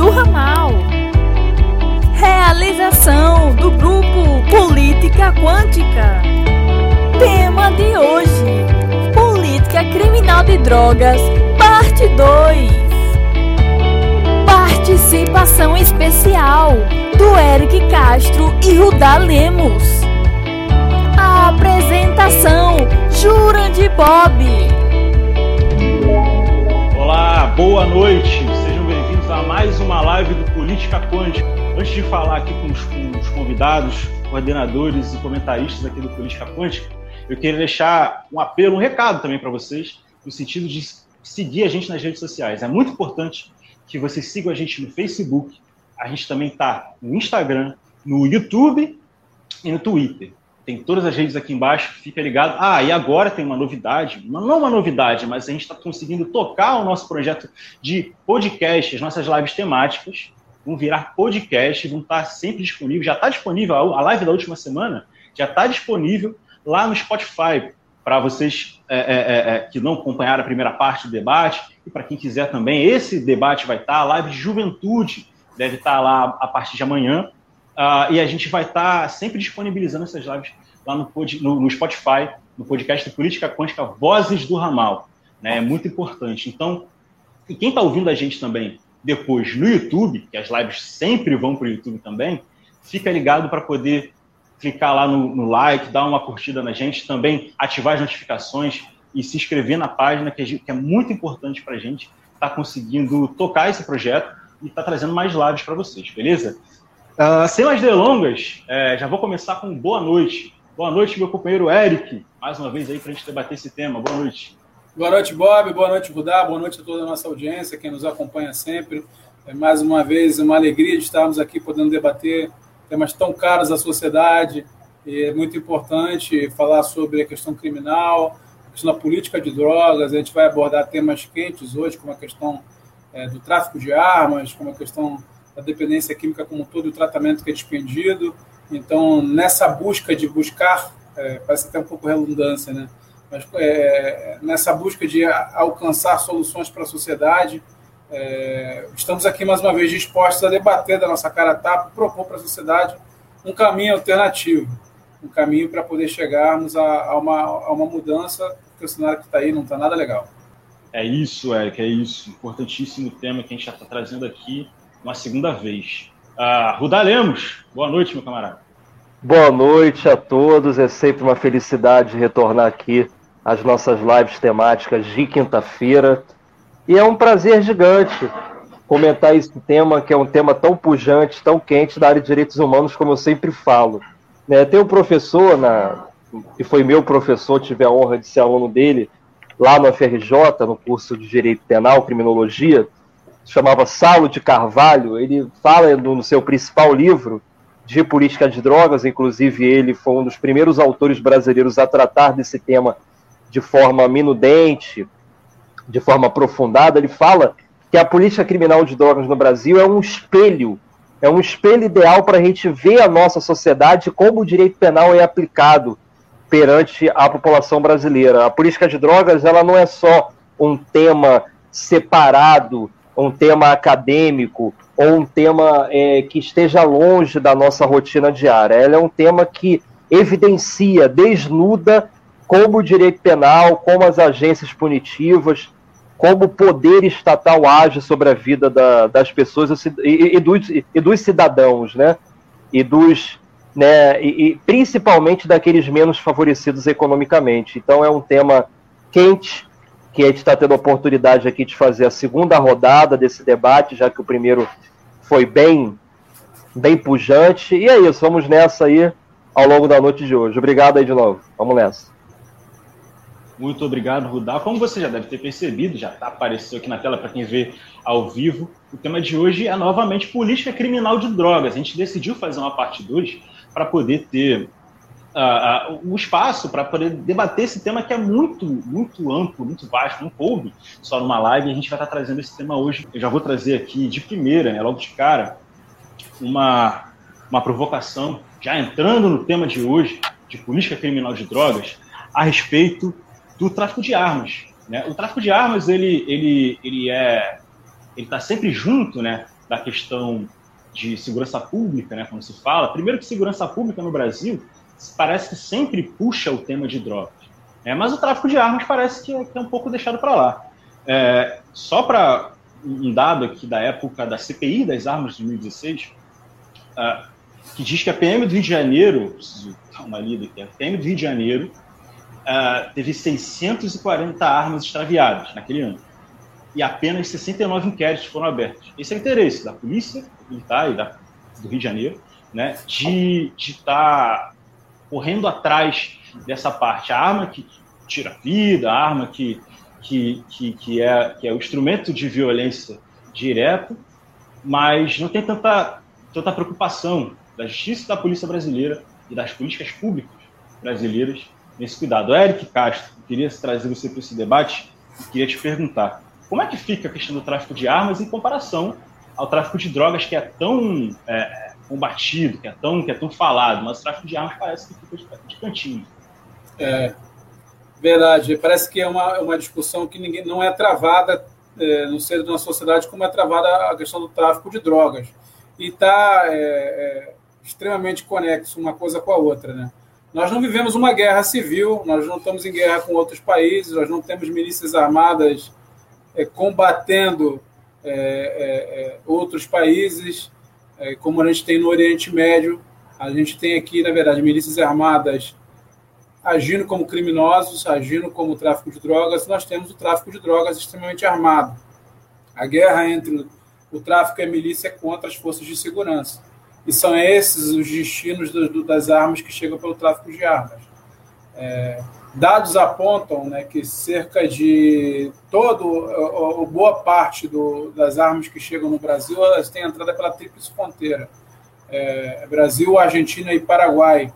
do Ramal. Realização do grupo Política Quântica. Tema de hoje: Política Criminal de Drogas, parte 2. Participação especial do Eric Castro e Rudá Lemos. A apresentação: Jurandir Bob. Olá, boa noite. Mais uma live do Política Quântica. Antes de falar aqui com os, com os convidados, coordenadores e comentaristas aqui do Política Quântica, eu queria deixar um apelo, um recado também para vocês, no sentido de seguir a gente nas redes sociais. É muito importante que vocês sigam a gente no Facebook. A gente também está no Instagram, no YouTube e no Twitter. Tem todas as redes aqui embaixo, fica ligado. Ah, e agora tem uma novidade, não uma novidade, mas a gente está conseguindo tocar o nosso projeto de podcast, as nossas lives temáticas vão virar podcast, vão estar sempre disponíveis. Já está disponível, a live da última semana já está disponível lá no Spotify, para vocês é, é, é, é, que não acompanharam a primeira parte do debate, e para quem quiser também, esse debate vai estar, a live de juventude deve estar lá a partir de amanhã, uh, e a gente vai estar sempre disponibilizando essas lives lá no, no, no Spotify, no podcast Política Quântica Vozes do Ramal. Né? É muito importante. Então, e quem está ouvindo a gente também depois no YouTube, que as lives sempre vão para o YouTube também, fica ligado para poder clicar lá no, no, like, dar uma curtida na gente, também ativar as notificações e se inscrever na página, que, que é muito importante para a gente estar tá conseguindo tocar esse projeto e estar tá trazendo mais lives para vocês, beleza? Uh, sem mais delongas, é, já vou começar com boa noite. Boa noite, meu companheiro Eric, mais uma vez aí para a gente debater esse tema. Boa noite. Boa noite, Bob. Boa noite, Rudá. Boa noite a toda a nossa audiência, quem nos acompanha sempre. É mais uma vez uma alegria de estarmos aqui podendo debater temas tão caros à sociedade. E é muito importante falar sobre a questão criminal, a questão da política de drogas. A gente vai abordar temas quentes hoje, como a questão é, do tráfico de armas, como a questão da dependência química como todo o tratamento que é dispendido. Então, nessa busca de buscar, é, parece até um pouco redundância, né? Mas é, nessa busca de alcançar soluções para a sociedade, é, estamos aqui mais uma vez dispostos a debater da nossa cara tapa, propor para a sociedade um caminho alternativo, um caminho para poder chegarmos a, a, uma, a uma mudança, porque o cenário que está aí não está nada legal. É isso, Eric, é isso. Importantíssimo tema que a gente está trazendo aqui uma segunda vez. Uh, Rudá Lemos, boa noite, meu camarada. Boa noite a todos. É sempre uma felicidade retornar aqui às nossas lives temáticas de quinta-feira. E é um prazer gigante comentar esse tema, que é um tema tão pujante, tão quente da área de direitos humanos, como eu sempre falo. Né, tem um professor, na, que foi meu professor, tive a honra de ser aluno dele, lá no FRJ, no curso de Direito Penal, Criminologia, chamava Saulo de Carvalho, ele fala no, seu principal livro de política de drogas, inclusive ele foi um dos primeiros autores brasileiros a tratar desse tema de forma minudente, de forma aprofundada, ele fala que a política criminal de drogas no Brasil é um espelho, é um espelho ideal para a gente ver a nossa sociedade como o direito penal é aplicado perante a população brasileira. A política de drogas ela não é só um tema separado um tema acadêmico ou um tema é, que esteja longe da nossa rotina diária. Ela é um tema que evidencia, desnuda como o direito penal, como as agências punitivas, como o poder estatal age sobre a vida da, das pessoas e, e, dos, e, dos, cidadãos, né? E dos, né? E, e principalmente daqueles menos favorecidos economicamente. Então é um tema quente, que a gente está tendo a oportunidade aqui de fazer a segunda rodada desse debate, já que o primeiro foi bem, bem pujante. E é isso, vamos nessa aí ao longo da noite de hoje. Obrigado aí de novo. Vamos nessa. Muito obrigado, Rudá. Como você já deve ter percebido, já tá, apareceu aqui na tela para quem vê ao vivo, o tema de hoje é novamente política criminal de drogas. A gente decidiu fazer uma parte 2 para poder ter uh, uh, o espaço para poder debater esse tema que é muito, muito amplo, muito vasto, não coube só numa live, a gente vai estar trazendo esse tema hoje. Eu já vou trazer aqui de primeira, né, logo de cara, uma, uma provocação, já entrando no tema de hoje, de política criminal de drogas, a respeito do tráfico de armas. Né? O tráfico de armas, ele, ele, ele é ele está sempre junto né, da questão de segurança pública, né, quando se fala, primeiro que segurança pública no Brasil parece que sempre puxa o tema de drogas, é, mas o tráfico de armas parece que é, que é um pouco deixado para lá. É, só para um dado aqui da época da CPI das armas de 2016, uh, que diz que a PM do Rio de Janeiro, preciso dar uma lida aqui, a PM do Rio de Janeiro uh, teve 640 armas extraviadas naquele ano. E apenas 69 inquéritos foram abertos. Esse é o interesse da Polícia Militar e da, do Rio de Janeiro, né, de estar tá correndo atrás dessa parte. A arma que tira vida, a arma que, que, que, que, é, que é o instrumento de violência direto, mas não tem tanta, tanta preocupação da justiça da polícia brasileira e das políticas públicas brasileiras nesse cuidado. Eric Castro, queria trazer você para esse debate queria te perguntar como é que fica a questão do tráfico de armas em comparação ao tráfico de drogas que é tão é, combatido, que é tão que é tão falado, mas o tráfico de armas parece que fica de cantinho. É verdade. Parece que é uma, uma discussão que ninguém não é travada é, no seio de uma sociedade como é travada a questão do tráfico de drogas e está é, é, extremamente conexo uma coisa com a outra, né? Nós não vivemos uma guerra civil, nós não estamos em guerra com outros países, nós não temos milícias armadas é, combatendo é, é, é outros países, é, como a gente tem no Oriente Médio. A gente tem aqui, na verdade, milícias armadas agindo como criminosos, agindo como tráfico de drogas. Nós temos o tráfico de drogas extremamente armado. A guerra entre o tráfico e a milícia contra as forças de segurança. E são esses os destinos do, do, das armas que chegam pelo tráfico de armas. É, dados apontam né, que cerca de todo, ou, boa parte do, das armas que chegam no Brasil elas têm entrada pela tríplice fronteira. É, Brasil, Argentina e Paraguai.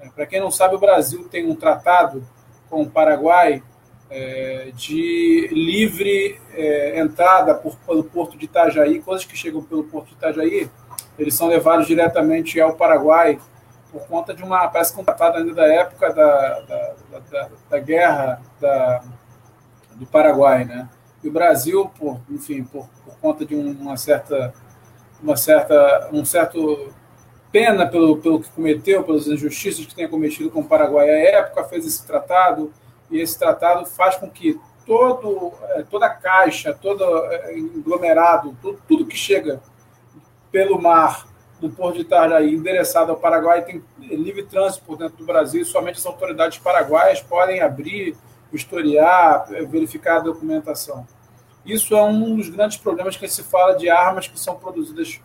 É, Para quem não sabe, o Brasil tem um tratado com o Paraguai é, de livre é, entrada por, pelo porto de Itajaí, coisas que chegam pelo porto de Itajaí, eles são levados diretamente ao Paraguai por conta de uma, um tratado ainda da época da, da, da, da guerra da, do Paraguai, né? E o Brasil, por, enfim, por, por conta de uma certa, uma certa, um certo pena pelo, pelo que cometeu, pelas injustiças que tenha cometido com o Paraguai à época, fez esse tratado, e esse tratado faz com que todo, é, toda a caixa, todo aglomerado, tudo, tudo que chega pelo mar do Porto de Itajaí endereçado ao Paraguai tem livre trânsito por dentro do Brasil somente as autoridades paraguaias podem abrir, historiar, verificar a documentação. Isso é um dos grandes problemas que se fala de armas que são produzidas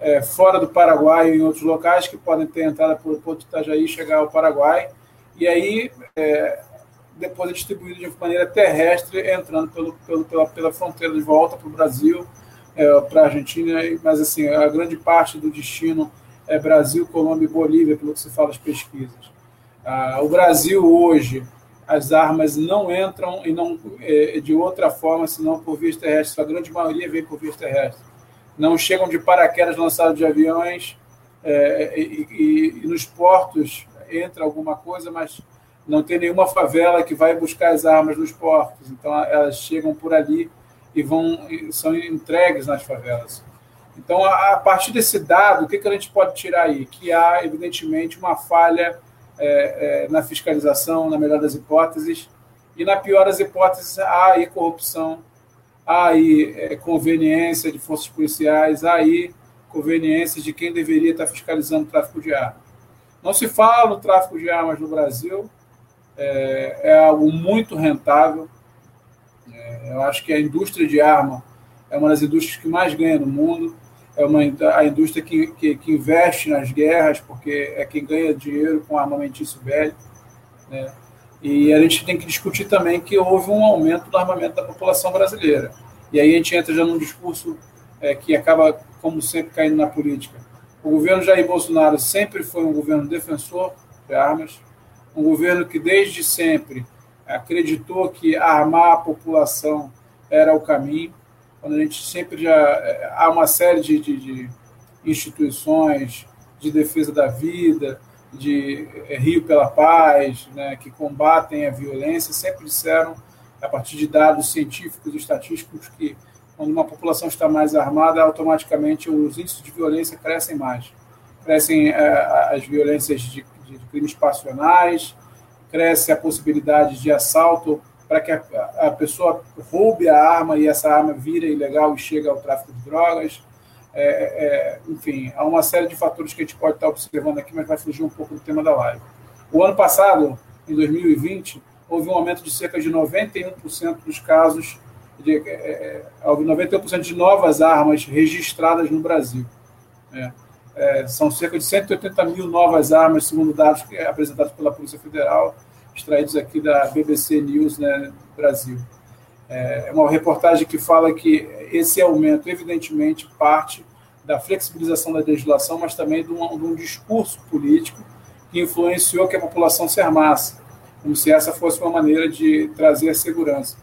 é, fora do Paraguai ou em outros locais que podem ter entrada pelo Porto de Itajaí e chegar ao Paraguai. E aí, é, depois é distribuído de maneira terrestre, entrando pelo, pelo, pela, pela fronteira de volta para o Brasil é, para a Argentina, mas assim, a grande parte do destino é Brasil, Colômbia e Bolívia, pelo que se fala das pesquisas. Ah, o Brasil hoje, as armas não entram e não é, de outra forma, senão por vias terrestres. A grande maioria vem por vias terrestres. Não chegam de paraquedas lançados de aviões é, e, e, e nos portos entra alguma coisa, mas não tem nenhuma favela que vai buscar as armas nos portos. Então elas chegam por ali e vão são entregues nas favelas. Então, a, partir desse dado, o que, que a gente pode tirar aí? Que há, evidentemente, uma falha é, é, na fiscalização, na melhor das hipóteses, e na pior das hipóteses, há aí corrupção, há aí é, conveniência de forças policiais, há aí conveniência de quem deveria estar fiscalizando o tráfico de armas. Não se fala no tráfico de armas no Brasil, é, é algo muito rentável, eu acho que a indústria de arma é uma das indústrias que mais ganha no mundo, é uma, a indústria que, que, que investe nas guerras, porque é quem ganha dinheiro com armamentício velho. Né? E a gente tem que discutir também que houve um aumento do armamento da população brasileira. E aí a gente entra já num discurso é, que acaba, como sempre, caindo na política. O governo Jair Bolsonaro sempre foi um governo defensor de armas, um governo que desde sempre acreditou que armar a população era o caminho, quando a gente sempre já eh, há uma série de, de, de instituições de defesa da vida, de eh, Rio pela Paz, né, que combatem a violência, sempre disseram, a partir de dados científicos e estatísticos, que quando uma população está mais armada, automaticamente os índices de violência crescem mais. Crescem é, as violências de, de, crimes passionais, cresce a possibilidade de assalto para que a, a, pessoa roube a arma e essa arma vira ilegal e chega ao tráfico de drogas. É, é, enfim, há uma série de fatores que a gente pode estar observando aqui, mas vai fugir um pouco do tema da live. O ano passado, em 2020, houve um aumento de cerca de 91% dos casos é, é, 91% de novas armas registradas no Brasil. É, é, são cerca de 180 mil novas armas, segundo dados apresentados pela Polícia Federal, extraídos aqui da BBC News né, Brasil. É, é uma reportagem que fala que esse aumento, evidentemente, parte da flexibilização da legislação, mas também de um, de um discurso político que influenciou que a população se armasse, como se essa fosse uma maneira de trazer segurança.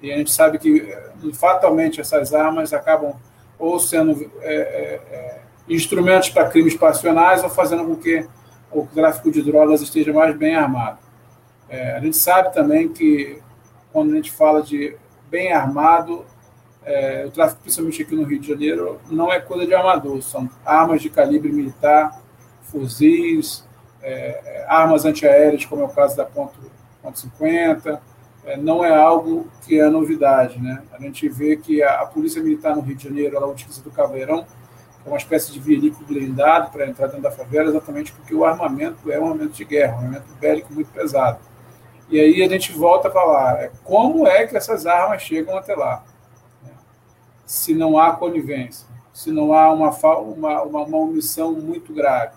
E a gente sabe que, eh, fatalmente, essas armas acabam ou sendo é, é, instrumentos para crimes passionais ou fazendo com que o tráfico de drogas esteja mais bem armado. É, a gente sabe também que, quando a gente fala de bem armado, é, o tráfico, principalmente aqui no Rio de Janeiro, não é coisa de amador, são armas de calibre militar, fuzis, é, armas antiaéreas, como é o caso da ponto, ponto 50, é, não é algo que é novidade. Né? A gente vê que a, a, Polícia Militar no Rio de Janeiro ela utiliza do caveirão, é uma espécie de veículo blindado para entrar dentro da favela, exatamente porque o armamento é um armamento de guerra, um armamento bélico muito pesado. E aí a gente volta a falar, é, como é que essas armas chegam até lá? Se não há conivência, se não há uma, uma, uma, uma omissão muito grave.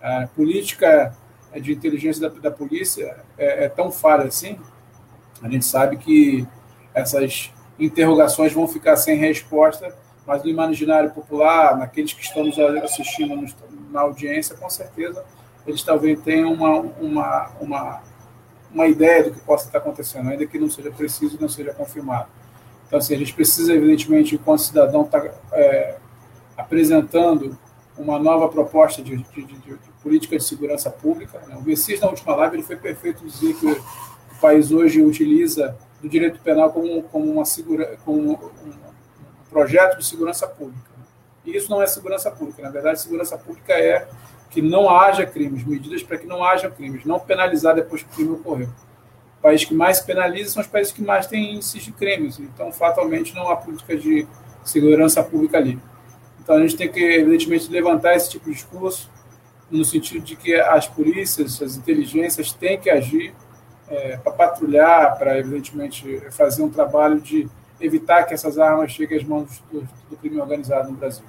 A política de inteligência da, da polícia é, é tão falha assim a gente sabe que essas interrogações vão ficar sem resposta, mas no imaginário popular, naqueles que estão nos assistindo na audiência, com certeza eles talvez tenham uma, uma, uma, uma ideia do que possa estar acontecendo, ainda que não seja preciso e não seja confirmado. Então, assim, a gente precisa, evidentemente, enquanto cidadão, estar tá, é, apresentando uma nova proposta de, de, de, de, política de segurança pública. Né? O Messias, na última live, ele foi perfeito dizer que país hoje utiliza do direito penal como, como, uma segura, como um projeto de segurança pública. E isso não é segurança pública. Na verdade, segurança pública é que não haja crimes, medidas para que não haja crimes, não penalizar depois que o crime ocorreu. O país que mais penaliza são os países que mais têm índices de crimes. Então, fatalmente, não há política de segurança pública ali. Então, a gente tem que, evidentemente, levantar esse tipo de discurso no sentido de que as polícias, as inteligências têm que agir é, para patrulhar, para, evidentemente, fazer um trabalho de evitar que essas armas cheguem às mãos do, do crime organizado no Brasil.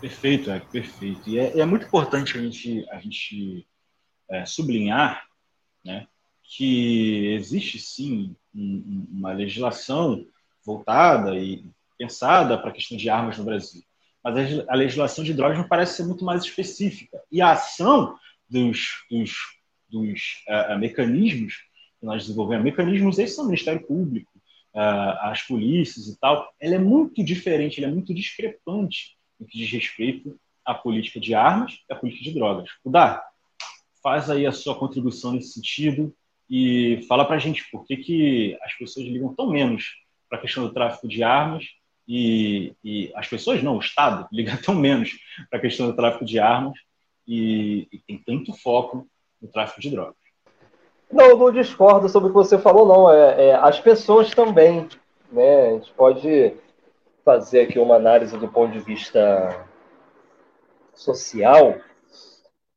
Perfeito, é perfeito. E é, é, muito importante a gente, a gente é, sublinhar né, que existe sim um, uma legislação voltada e pensada para a questão de armas no Brasil. Mas a legislação de drogas não parece ser muito mais específica. E a ação dos, dos, dos uh, mecanismos que nós desenvolvemos, mecanismos esses são o Ministério Público, uh, as polícias e tal, ela é muito diferente, ela é muito discrepante no que diz respeito à política de armas e à política de drogas. Dar, faz aí a sua contribuição nesse sentido e fala para a gente por que, que as pessoas ligam tão menos para a questão do tráfico de armas e, e, as pessoas não, o Estado liga tão menos para a questão do tráfico de armas e, e tem tanto foco no tráfico de drogas. Não, não discordo sobre o que você falou, não. É, é, as pessoas também. Né? A gente pode fazer aqui uma análise do ponto de vista social.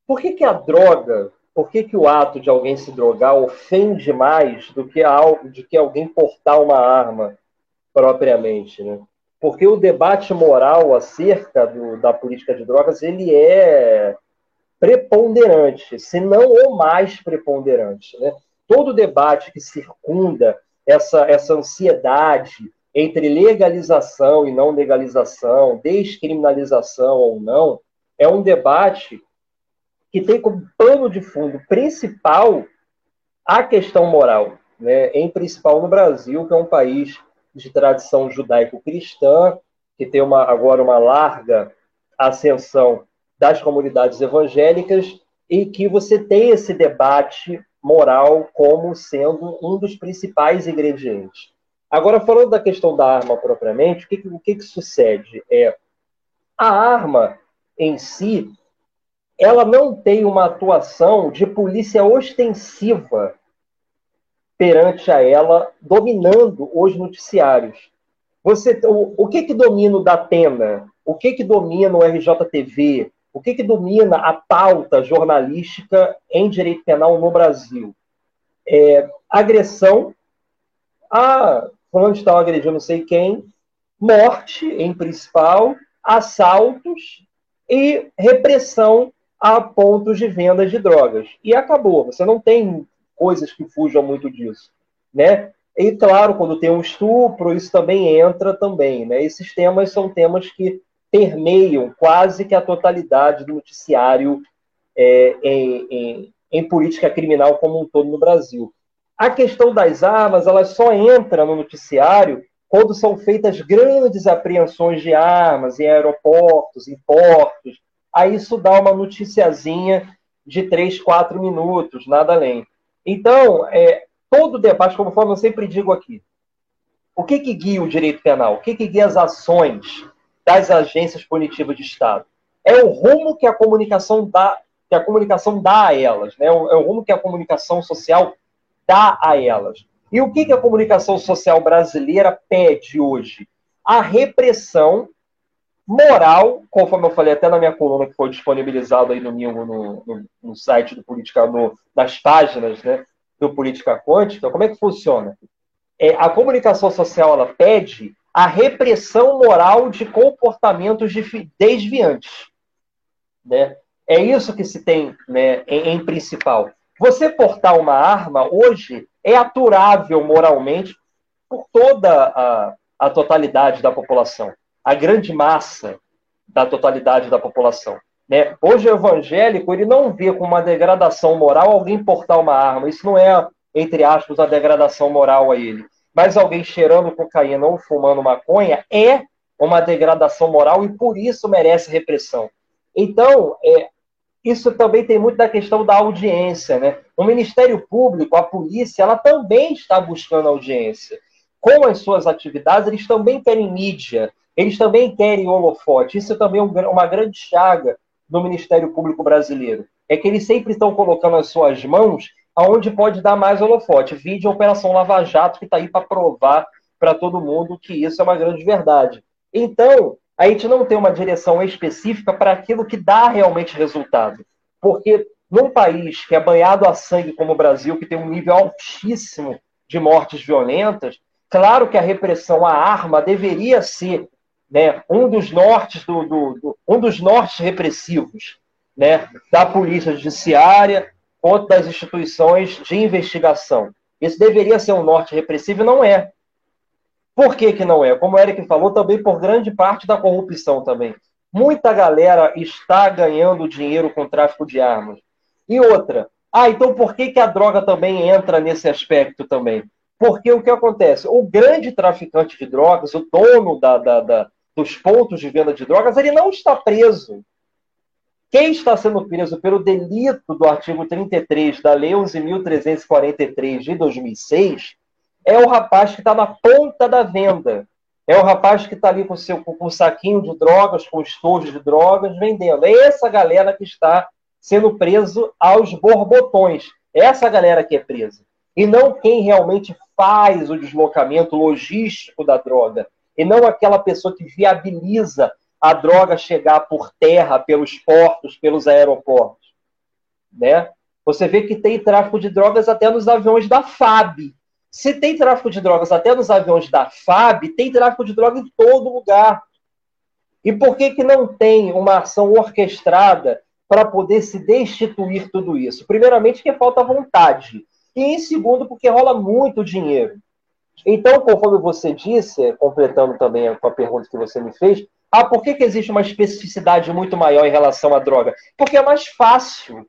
Por que, que a droga, por que, que o ato de alguém se drogar ofende mais do que, a, de que alguém portar uma arma propriamente? Né? Porque o debate moral acerca do, da política de drogas ele é preponderante, se não o mais preponderante. Né? Todo debate que circunda essa, essa ansiedade entre legalização e não legalização, descriminalização ou não, é um debate que tem como pano de fundo principal a questão moral, né? em principal no Brasil, que é um país de tradição judaico-cristã, que tem uma, agora uma larga ascensão das comunidades evangélicas e que você tem esse debate moral como sendo um dos principais ingredientes. Agora, falando da questão da arma propriamente, o que, o que, que sucede? É, a arma em si, ela não tem uma atuação de polícia ostensiva perante a ela, dominando os noticiários. Você, o, o que que domina o Datena? O que que domina o RJTV? O que que domina a pauta jornalística em direito penal no Brasil? É, agressão a fulano de tal não sei quem, morte em principal, assaltos e repressão a pontos de venda de drogas. E acabou. Você não tem coisas que fujam muito disso, né? E claro, quando tem um estupro, isso também entra também, né? Esses temas são temas que permeiam quase que a totalidade do noticiário é, em, em, em política criminal como um todo no Brasil. A questão das armas, ela só entra no noticiário quando são feitas grandes apreensões de armas em aeroportos, em portos. Aí isso dá uma noticiazinha de três, quatro minutos, nada além. Então, é, todo debate, conforme eu sempre digo aqui, o que, que guia o direito penal? O que, que guia as ações das agências punitivas de Estado? É o rumo que a comunicação dá, que a comunicação dá a elas, né? é o rumo que a comunicação social dá a elas. E o que, que a comunicação social brasileira pede hoje? A repressão moral, conforme eu falei até na minha coluna que foi disponibilizado aí domingo no, no, no site do Política, no, nas páginas né, do Política Quântica, como é que funciona? É, a comunicação social ela pede a repressão moral de comportamentos desviantes. Né? É isso que se tem né, em, em principal. Você portar uma arma hoje é aturável moralmente por toda a, a totalidade da população, a grande massa da totalidade da população. Né? Hoje o evangélico ele não vê com uma degradação moral alguém portar uma arma. Isso não é, entre aspas, a degradação moral a ele. Mas alguém cheirando cocaína ou fumando maconha é uma degradação moral e por isso merece repressão. Então, é, isso também tem muito da questão da audiência, né? O Ministério Público, a polícia, ela também está buscando audiência. Com as suas atividades, eles também querem mídia, eles também querem holofote. Isso também é uma grande chaga do Ministério Público brasileiro. É que eles sempre estão colocando as suas mãos aonde pode dar mais holofote. Vídeo a Operação Lava Jato, que está aí para provar para todo mundo que isso é uma grande verdade. Então, a gente não tem uma direção específica para aquilo que dá realmente resultado. Porque num país que é banhado a sangue como o Brasil, que tem um nível altíssimo de mortes violentas, claro que a repressão à arma deveria ser né, um dos nortes do, do, do, um dos nortes repressivos né, da polícia judiciária quanto das instituições de investigação. Isso deveria ser um norte repressivo e não é. Por que, que não é? Como o Eric falou, também por grande parte da corrupção também. Muita galera está ganhando dinheiro com tráfico de armas. E outra, ah, então por que, que a droga também entra nesse aspecto também? Porque o que acontece? O grande traficante de drogas, o dono da, da, da, dos pontos de venda de drogas, ele não está preso. Quem está sendo preso pelo delito do artigo 33 da Lei 11.343 de 2006 é o rapaz que está na ponta da venda. É o rapaz que está ali com, seu, com saquinho de drogas, com estojo de drogas, vendendo. É essa galera que está sendo preso aos borbotões. É essa galera que é presa. E não quem realmente faz o deslocamento logístico da droga. E não aquela pessoa que viabiliza a droga chegar por terra, pelos portos, pelos aeroportos. Né? Você vê que tem tráfico de drogas até nos aviões da FAB, se tem tráfico de drogas até nos aviões da FAB, tem tráfico de drogas em todo lugar. E por que, que não tem uma ação orquestrada para poder se destituir tudo isso? Primeiramente, porque falta vontade. E em segundo, porque rola muito dinheiro. Então, conforme você disse, completando também com a pergunta que você me fez, ah, por que, que existe uma especificidade muito maior em relação à droga? Porque é mais fácil,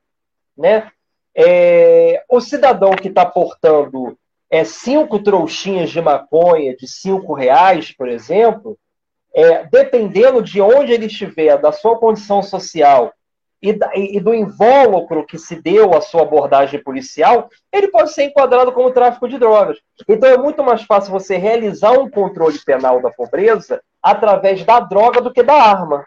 né? É, o cidadão que está portando é, cinco trouxinhas de maconha de cinco reais, por exemplo, é, dependendo de onde ele estiver, da sua condição social e, e, do invólucro que se deu à sua abordagem policial, ele pode ser enquadrado como tráfico de drogas. Então é muito mais fácil você realizar um controle penal da pobreza através da droga do que da arma.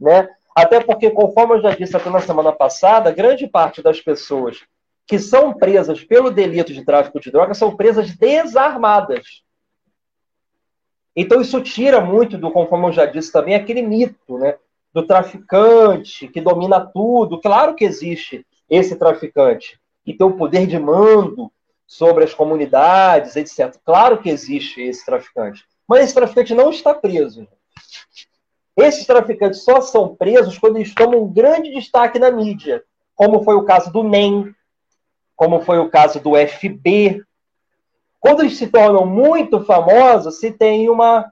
Né? Até porque, conforme eu já disse até na semana passada, grande parte das pessoas que são presas pelo delito de tráfico de drogas são presas desarmadas. Então isso tira muito do, conforme eu já disse também, aquele mito, né? Do traficante que domina tudo. Claro que existe esse traficante que tem o poder de mando sobre as comunidades, etc. Claro que existe esse traficante. Mas esse traficante não está preso. Esses traficantes só são presos quando eles tomam um grande destaque na mídia, como foi o caso do NEM, como foi o caso do FB. Quando eles se tornam muito famosos, se tem uma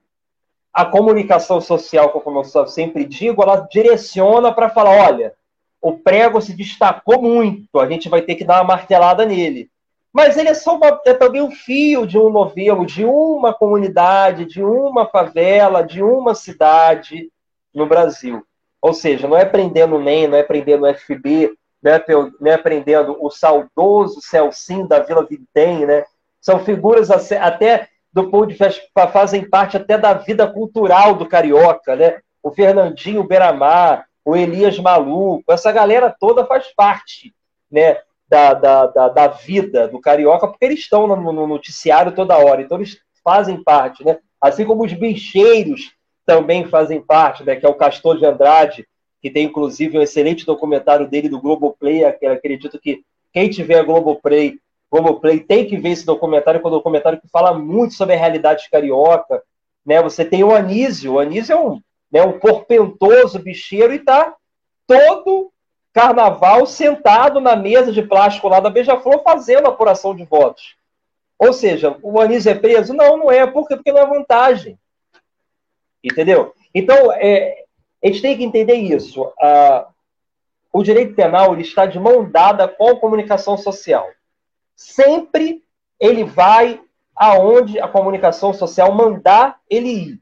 a comunicação social, como eu sempre digo, ela direciona para falar: olha, o prego se destacou muito, a gente vai ter que dar uma martelada nele. Mas ele é só uma, é também um fio de um novelo, de uma comunidade, de uma favela, de uma cidade no Brasil. Ou seja, não é prendendo o NEM, não é prendendo o FB, não é, não é prendendo o saudoso Celcim da Vila Videm, né? São figuras até do vista, fazem parte até da vida cultural do carioca, né? O Fernandinho Beramar, o Elias Maluco, essa galera toda faz parte, né? Da, da, da, da vida do carioca, porque eles estão no, no, noticiário toda hora, então eles fazem parte, né? Assim como os bicheiros também fazem parte, né? Que é o Castor de Andrade, que tem inclusive um excelente documentário dele do Globoplay, que acredito que quem tiver Globoplay Globoplay tem que ver esse documentário, que é um documentário que fala muito sobre a realidade carioca. Né? Você tem o Anísio, o Anísio é um, né, um porpentoso bicheiro e está todo carnaval sentado na mesa de plástico lá da Beija-Flor fazendo apuração de votos. Ou seja, o Anísio é preso? Não, não é. Por quê? Porque não é vantagem. Entendeu? Então, é, a gente tem que entender isso. Ah, o direito penal ele está de mão dada com a comunicação social sempre ele vai aonde a comunicação social mandar ele ir.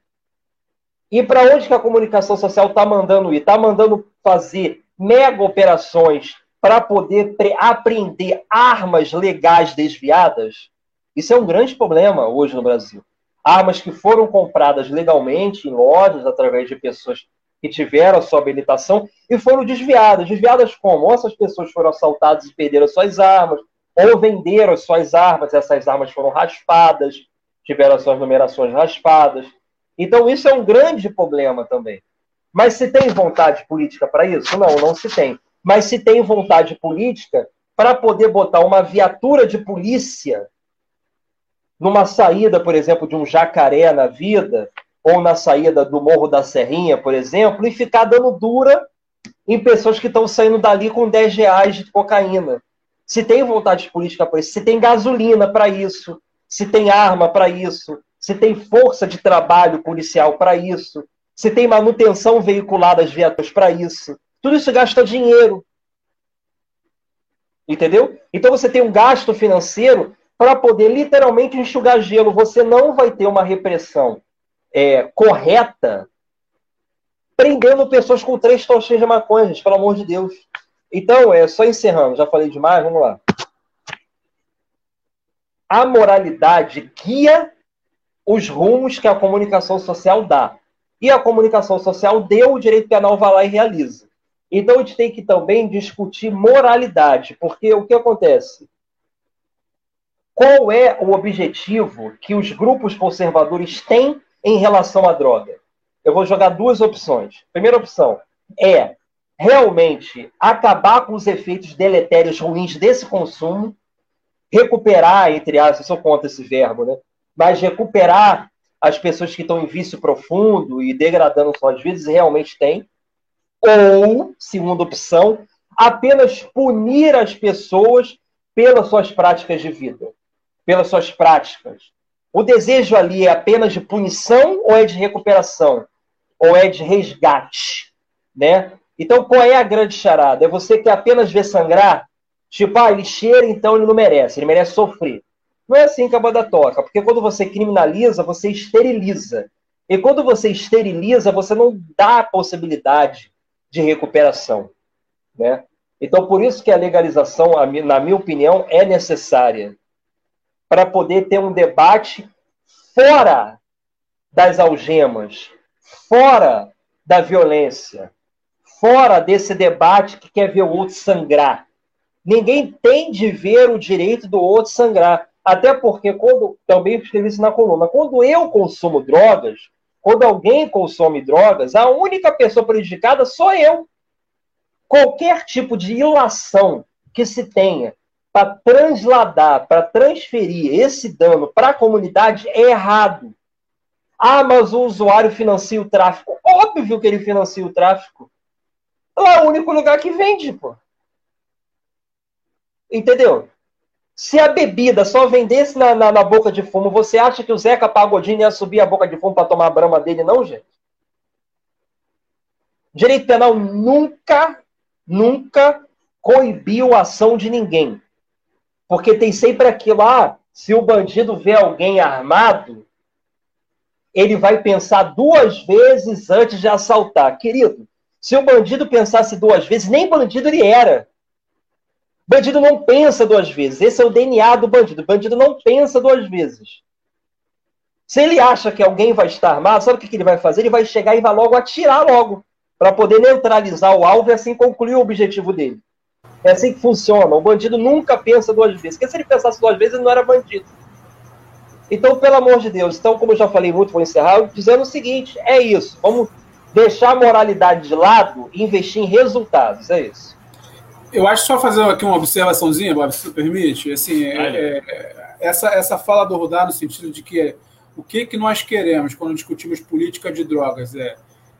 E para onde que a comunicação social está mandando ir? Está mandando fazer mega operações para poder apreender armas legais desviadas? Isso é um grande problema hoje no Brasil. Armas que foram compradas legalmente em lojas através de pessoas que tiveram a sua habilitação e foram desviadas. Desviadas como? Essas pessoas foram assaltadas e perderam suas armas, ou venderam suas armas, essas armas foram raspadas, tiveram suas numerações raspadas. Então, isso é um grande problema também. Mas se tem vontade política para isso? Não, não se tem. Mas se tem vontade política para poder botar uma viatura de polícia numa saída, por exemplo, de um jacaré na vida, ou na saída do Morro da Serrinha, por exemplo, e ficar dando dura em pessoas que estão saindo dali com 10 reais de cocaína se tem vontade política para isso, se tem gasolina para isso, se tem arma para isso, se tem força de trabalho policial para isso, se tem manutenção veicular das viaturas para isso. Tudo isso gasta dinheiro. Entendeu? Então você tem um gasto financeiro para poder literalmente enxugar gelo. Você não vai ter uma repressão é, correta prendendo pessoas com três tochas de maconha, gente, pelo amor de Deus. Então, é só encerrando, já falei demais, vamos lá. A moralidade guia os rumos que a comunicação social dá. E a comunicação social deu, o direito penal vai lá e realiza. Então, a gente tem que também discutir moralidade, porque o que acontece? Qual é o objetivo que os grupos conservadores têm em relação à droga? Eu vou jogar duas opções. Primeira opção é realmente acabar com os efeitos deletérios ruins desse consumo, recuperar, entre aspas, eu sou contra esse verbo, né? Mas recuperar as pessoas que estão em vício profundo e degradando suas vidas, realmente tem. Ou, segunda opção, apenas punir as pessoas pelas suas práticas de vida, pelas suas práticas. O desejo ali é apenas de punição ou é de recuperação? Ou é de resgate? Né? Então, qual é a grande charada? É você que apenas vê sangrar? Tipo, ah, ele cheira, então ele não merece, ele merece sofrer. Não é assim que a banda toca, porque quando você criminaliza, você esteriliza. E quando você esteriliza, você não dá a possibilidade de recuperação. Né? Então, por isso que a legalização, na minha opinião, é necessária para poder ter um debate fora das algemas, fora da violência, fora desse debate que quer ver o outro sangrar. Ninguém tem de ver o direito do outro sangrar. Até porque, quando também escrevi isso na coluna, quando eu consumo drogas, quando alguém consome drogas, a única pessoa prejudicada sou eu. Qualquer tipo de ilação que se tenha para transladar, para transferir esse dano para a comunidade é errado. Ah, mas o usuário financia o tráfico. Óbvio que ele financia o tráfico. Lá é o único lugar que vende, pô. Entendeu? Se a bebida só vendesse na, na, na, boca de fumo, você acha que o Zeca Pagodinho ia subir a boca de fumo para tomar a brama dele, não, gente? Direito penal nunca, nunca coibiu a ação de ninguém. Porque tem sempre aquilo, ah, se o bandido vê alguém armado, ele vai pensar duas vezes antes de assaltar. Querido, se o bandido pensasse duas vezes, nem bandido ele era. Bandido não pensa duas vezes. Esse é o DNA do bandido. Bandido não pensa duas vezes. Se ele acha que alguém vai estar armado, sabe o que ele vai fazer? Ele vai chegar e vai logo atirar logo, para poder neutralizar o alvo e assim concluir o objetivo dele. É assim que funciona. O bandido nunca pensa duas vezes. Porque se ele pensasse duas vezes, ele não era bandido. Então, pelo amor de Deus, então, como eu já falei muito, vou encerrar, dizendo o seguinte: é isso. Vamos deixar a moralidade de lado e investir em resultados. É isso. Eu acho só fazer aqui uma observaçãozinha, Bob, se tu permite. Assim, é, é, essa, essa fala do Rudá no sentido de que o que, que nós queremos quando discutimos política de drogas é,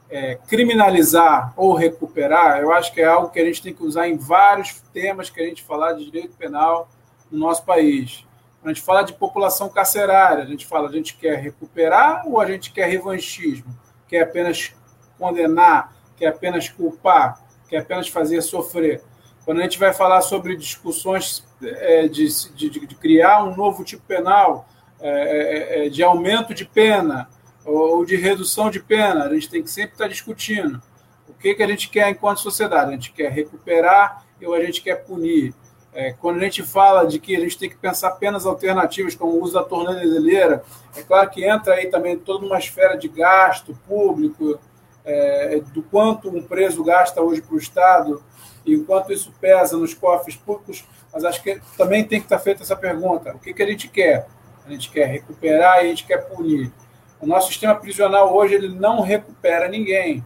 é, criminalizar ou recuperar, eu acho que é algo que a gente tem que usar em vários temas que a gente falar de direito penal no nosso país. Quando a gente fala de população carcerária, a gente fala, a gente quer recuperar ou a gente quer revanchismo? Quer apenas condenar? Quer apenas culpar? Quer apenas fazer sofrer? Quando a gente vai falar sobre discussões é, de, de, de, criar um novo tipo penal, é, é, é, de aumento de pena ou de redução de pena, a gente tem que sempre estar discutindo o que, que a gente quer enquanto sociedade. A gente quer recuperar ou a gente quer punir? É, quando a gente fala de que a gente tem que pensar penas alternativas, como o uso da tornozeleira, é claro que entra aí também toda uma esfera de gasto público, é, do quanto um preso gasta hoje para o Estado e o quanto isso pesa nos cofres públicos, mas acho que também tem que estar feita essa pergunta: o que, que a gente quer? A gente quer recuperar e a gente quer punir. O nosso sistema prisional hoje ele não recupera ninguém,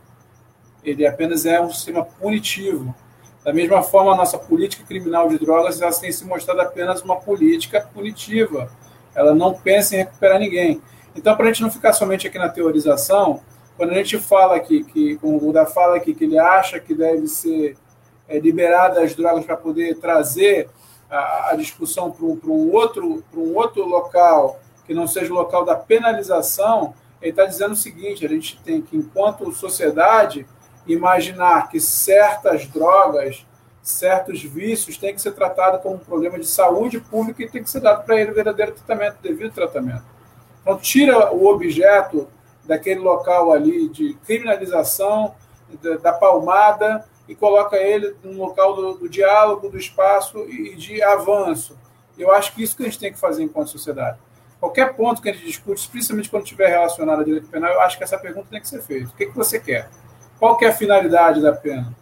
ele apenas é um sistema punitivo. Da mesma forma, a nossa política criminal de drogas tem se mostrado apenas uma política punitiva. Ela não pensa em recuperar ninguém. Então, para a gente não ficar somente aqui na teorização, quando a gente fala aqui, que, como o Buda fala aqui, que ele acha que deve ser é, liberada as drogas para poder trazer a, a discussão para um, outro, um outro local que não seja o local da penalização, ele está dizendo o seguinte: a gente tem que, enquanto sociedade, imaginar que certas drogas, certos vícios têm que ser tratados como um problema de saúde pública e tem que ser dado para ele o verdadeiro tratamento, o devido tratamento. Então, tira o objeto daquele local ali de criminalização, da, da palmada, e coloca ele no local do, do, diálogo, do espaço e de avanço. Eu acho que isso que a gente tem que fazer enquanto sociedade. Qualquer ponto que a gente discute, principalmente quando estiver relacionado a direito penal, eu acho que essa pergunta tem que ser feita. O que, que você quer? Qual que é a finalidade da pena?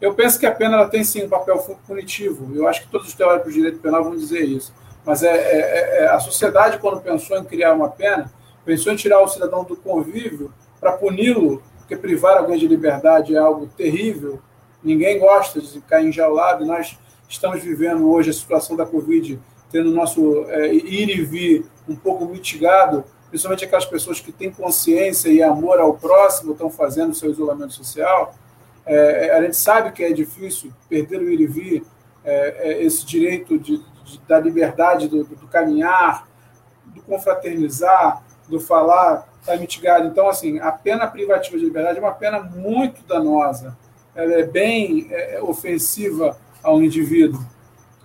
Eu penso que a pena ela tem sim um papel punitivo. Eu acho que todos os teóricos de direito penal vão dizer isso. Mas é, é, é a sociedade, quando pensou em criar uma pena, pensou em tirar o cidadão do convívio para puni-lo, porque privar alguém de liberdade é algo terrível. Ninguém gosta de ficar enjaulado. Nós estamos vivendo hoje a situação da Covid, tendo nosso é, ir e vir um pouco mitigado, principalmente aquelas pessoas que têm consciência e amor ao próximo, estão fazendo seu isolamento social. É, a gente sabe que é difícil perder o ir e vir, é, é esse direito de, de, da liberdade do, do caminhar, do confraternizar, do falar está mitigado. Então, assim, a pena privativa de liberdade é uma pena muito danosa. Ela é bem é, ofensiva ao indivíduo.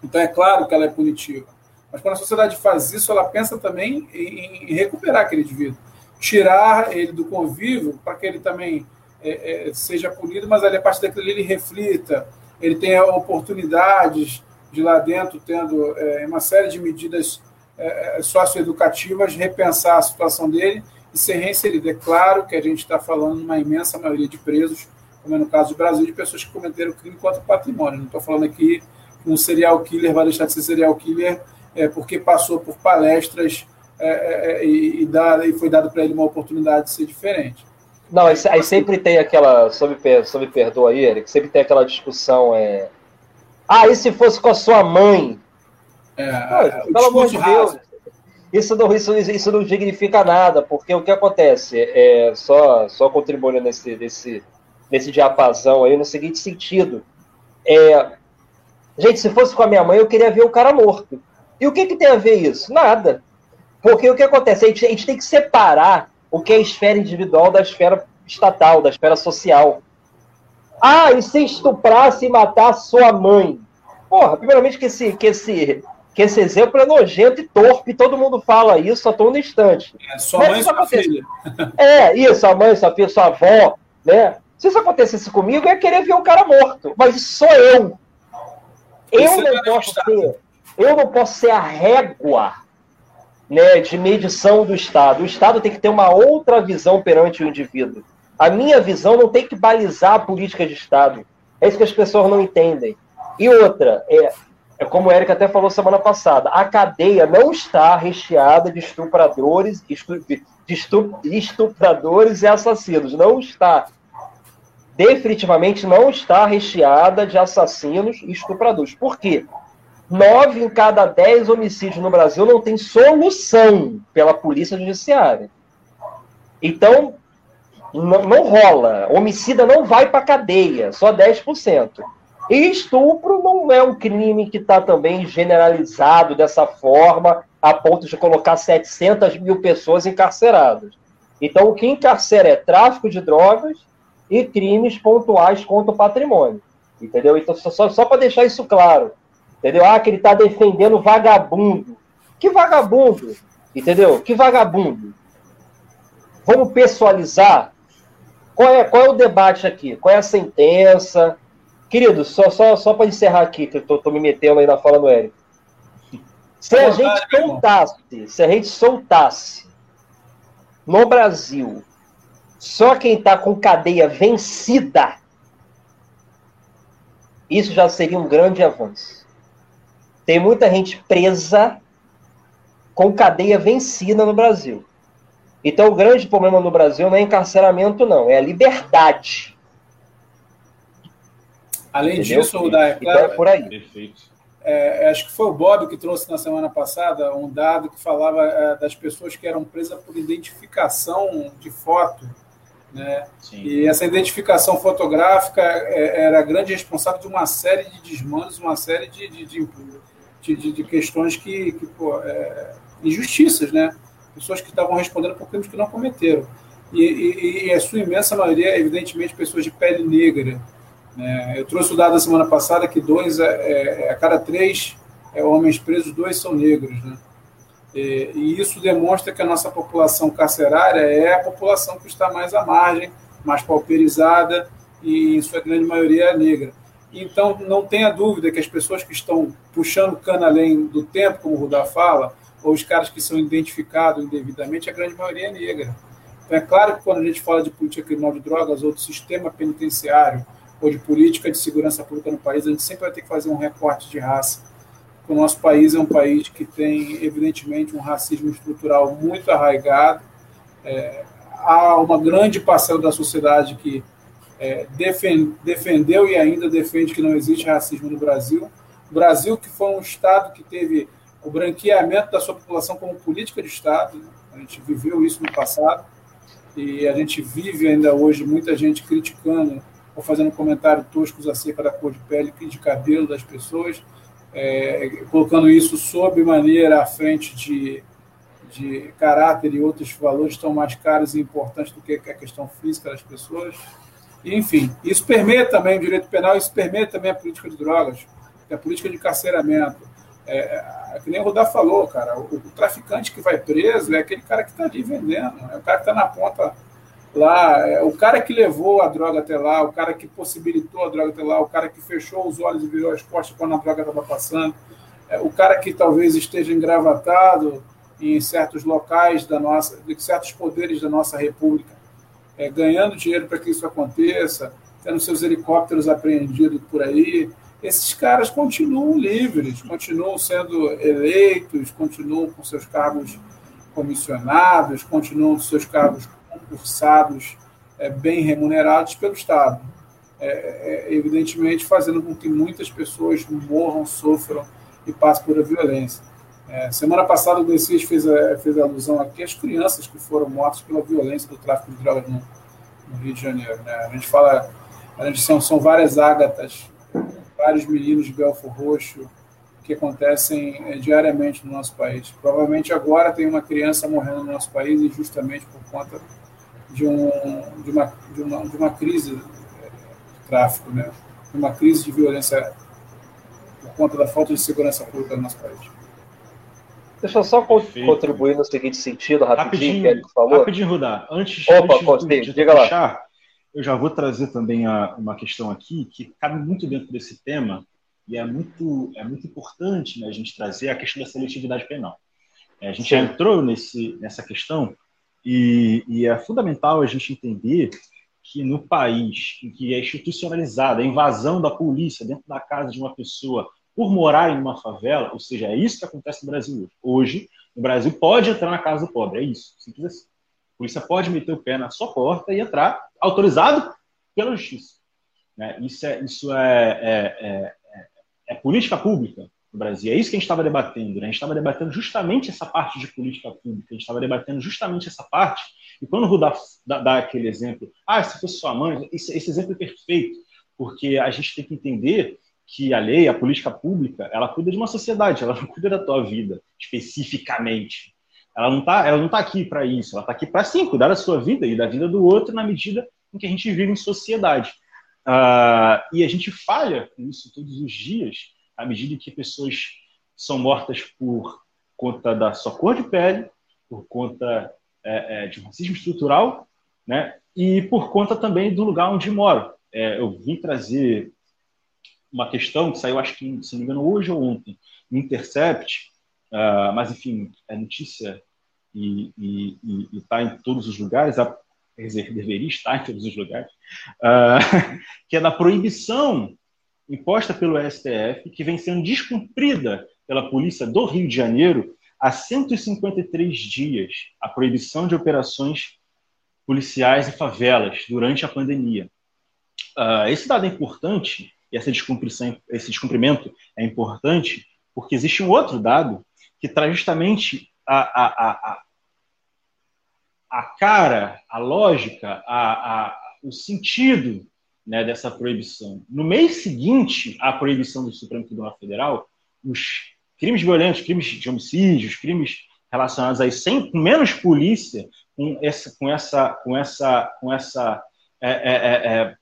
Então, é claro que ela é punitiva. Mas quando a sociedade faz isso, ela pensa também em, em recuperar aquele indivíduo. Tirar ele do convívio para que ele também é, é, seja punido, mas ali, a partir daquilo ele reflita, ele tem oportunidades de lá dentro, tendo é, uma série de medidas é, é socioeducativas, repensar a situação dele e ser reinserido. É claro que a gente está falando uma imensa maioria de presos, como é no caso do Brasil, de pessoas que cometeram crime contra o patrimônio. Não estou falando aqui que um serial killer vai deixar de ser serial killer é, porque passou por palestras é, é, é e, e, dá, e foi dado para ele uma oportunidade de ser diferente. Não, aí, aí sempre tem aquela, só me perdoa aí, Eric, sempre tem aquela discussão, é... Ah, e se fosse com a sua mãe? É, Pô, pelo amor de Deus, isso não, isso, isso não significa nada, porque o que acontece, é, só, só contribuindo nesse, nesse, nesse diapasão aí, no seguinte sentido, é, gente, se fosse com a minha mãe, eu queria ver o cara morto. E o que, que tem a ver isso? Nada. Porque o que acontece? A gente, a gente tem que separar o que é a esfera individual da esfera estatal, da esfera social. Ah, e se estuprasse e matasse sua mãe? Porra, primeiramente que esse, que esse, que esse exemplo é nojento e torpe, todo mundo fala isso a todo instante. É, sua Mas mãe e sua filha. É, isso, a mãe, sua filha, sua avó, né? Se isso acontecesse comigo, eu ia querer ver o cara morto. Mas sou eu. Eu não posso ser, eu não posso ser a régua né, de medição do Estado. O Estado tem que ter uma outra visão perante o indivíduo. A minha visão não tem que balizar a política de Estado. É isso que as pessoas não entendem. E outra, é, é como o Eric até falou semana passada, a cadeia não está recheada de estupradores, estu, de estupradores e assassinos. Não está. Definitivamente não está recheada de assassinos e estupradores. Por quê? Nove em cada dez homicídios no Brasil não tem solução pela polícia judiciária. Então, não, não rola. Homicida não vai para cadeia, só 10%. E estupro não é um crime que está também generalizado dessa forma, a ponto de colocar 700 mil pessoas encarceradas. Então, o que encarcera é tráfico de drogas e crimes pontuais contra o patrimônio. Entendeu? Então, só, só para deixar isso claro. Entendeu? Ah, que ele está defendendo vagabundo. Que vagabundo? Entendeu? Que vagabundo? Vamos pessoalizar? Qual é, qual é o debate aqui? Qual é a sentença? Querido, só, só, só para encerrar aqui, que eu tô, tô, me metendo aí na fala do Érico. Se a gente soltasse, se a gente soltasse no Brasil só quem está com cadeia vencida, isso já seria um grande avanço. Tem muita gente presa com cadeia vencida no Brasil. Então, o grande problema no Brasil não é encarceramento, não, é a liberdade. Além Entendeu? disso, o da, é claro, então é por aí. Perfeito. É, acho que foi o Bob que trouxe na semana passada um dado que falava é, das pessoas que eram presas por identificação de foto. Né? E essa identificação fotográfica é, era grande responsável de uma série de desmandos, uma série de, de, de de, de, de questões que, que pô, é, injustiças, né? Pessoas que estavam respondendo por crimes que não cometeram. E, e, e, a sua imensa maioria, evidentemente, pessoas de pele negra. Né? Eu trouxe o dado da semana passada que dois, é, é, a cada três é, homens presos, dois são negros. Né? E, e, isso demonstra que a nossa população carcerária é a população que está mais à margem, mais pauperizada e, em sua grande maioria, é negra. Então, não tenha dúvida que as pessoas que estão puxando cana além do tempo, como o Rudá fala, ou os caras que são identificados indevidamente, a grande maioria é negra. Então, é claro que quando a gente fala de política criminal de drogas ou de sistema penitenciário ou de política de segurança pública no país, a gente sempre vai ter que fazer um recorte de raça. O nosso país é um país que tem, evidentemente, um racismo estrutural muito arraigado. É, há uma grande parcela da sociedade que é, defendeu e ainda defende que não existe racismo no Brasil. O Brasil, que foi um Estado que teve o branqueamento da sua população como política de Estado, né? a gente viveu isso no passado, e a gente vive ainda hoje muita gente criticando ou fazendo comentários toscos acerca da cor de pele e de cabelo das pessoas, é, colocando isso sob maneira à frente de, de caráter e outros valores tão mais caros e importantes do que a questão física das pessoas. Enfim, isso permeia também o direito penal, isso permeia também a política de drogas, a política de carceramento. É, é, que nem o Rudá falou, cara, o, o, traficante que vai preso é aquele cara que está ali vendendo, é o cara que está na ponta lá, é, o cara que levou a droga até lá, o cara que possibilitou a droga até lá, o cara que fechou os olhos e virou as costas quando a droga estava passando, é, o cara que talvez esteja engravatado em certos locais da nossa, de certos poderes da nossa república, é, ganhando dinheiro para que isso aconteça, tendo seus helicópteros apreendidos por aí, esses caras continuam livres, continuam sendo eleitos, continuam com seus cargos comissionados, continuam com seus cargos concursados, é, bem remunerados pelo Estado. É, é, evidentemente, fazendo com que muitas pessoas morram, sofram e passem por a violência. É, semana passada, o Dessis fez, fez alusão aqui às crianças que foram mortas pela violência do tráfico de drogas no, no Rio de Janeiro. Né? A gente fala, a gente são, são várias ágatas vários meninos de Belfo Roxo que acontecem é, diariamente no nosso país. Provavelmente agora tem uma criança morrendo no nosso país e justamente por conta de, um, de, uma, de, uma, de uma crise de tráfico, né? de uma crise de violência por conta da falta de segurança pública no nosso país. Deixa eu só Perfeito. contribuir no seguinte sentido, rapidinho, rapidinho que falou. Rapidinho, Rudá. Antes, Opa, antes de, de, diga lá eu já vou trazer também a, uma questão aqui que cabe muito dentro desse tema e é muito, é muito importante né, a gente trazer a questão da seletividade penal. É, a gente Sim. já entrou nesse, nessa questão e, e, é fundamental a gente entender que no país em que é institucionalizada a invasão da polícia dentro da casa de uma pessoa por morar em uma favela, ou seja, é isso que acontece no Brasil hoje. Hoje, o Brasil pode entrar na casa do pobre, é isso, simples assim. A polícia pode meter o pé na sua porta e entrar autorizado pela justiça. Né? Isso, é, isso é, é, é, é, política pública no Brasil. É isso que a gente estava debatendo. Né? A gente estava debatendo justamente essa parte de política pública. A gente estava debatendo justamente essa parte. E quando o Rudá dá, dá, aquele exemplo, ah, se fosse sua mãe, esse, esse exemplo é perfeito, porque a gente tem que entender que a lei, a política pública, ela cuida de uma sociedade, ela não cuida da tua vida especificamente. Ela não está ela não tá aqui para isso, ela está aqui para sim cuidar da sua vida e da vida do outro na medida em que a gente vive em sociedade. Uh, e a gente falha com isso todos os dias, à medida que pessoas são mortas por conta da sua cor de pele, por conta é, é, de racismo estrutural, né? E por conta também do lugar onde moram. É, eu vim trazer uma questão que saiu, acho que, se não me engano, hoje ou ontem, no Intercept, Uh, mas, enfim, é notícia e está em todos os lugares, a, deveria estar em todos os lugares, uh, que é da proibição imposta pelo STF, que vem sendo descumprida pela polícia do Rio de Janeiro há 153 dias, a proibição de operações policiais em favelas durante a pandemia. Uh, esse dado é importante, e essa descumprição, esse descumprimento é importante, porque existe um outro dado que traz justamente a, a, a, a cara, a lógica, a, a, o sentido né, dessa proibição. No mês seguinte à proibição do Supremo Tribunal Federal, os crimes violentos, crimes de homicídios, crimes relacionados aí sem com menos polícia, com essa, com essa, com essa, com essa, é, é, é, é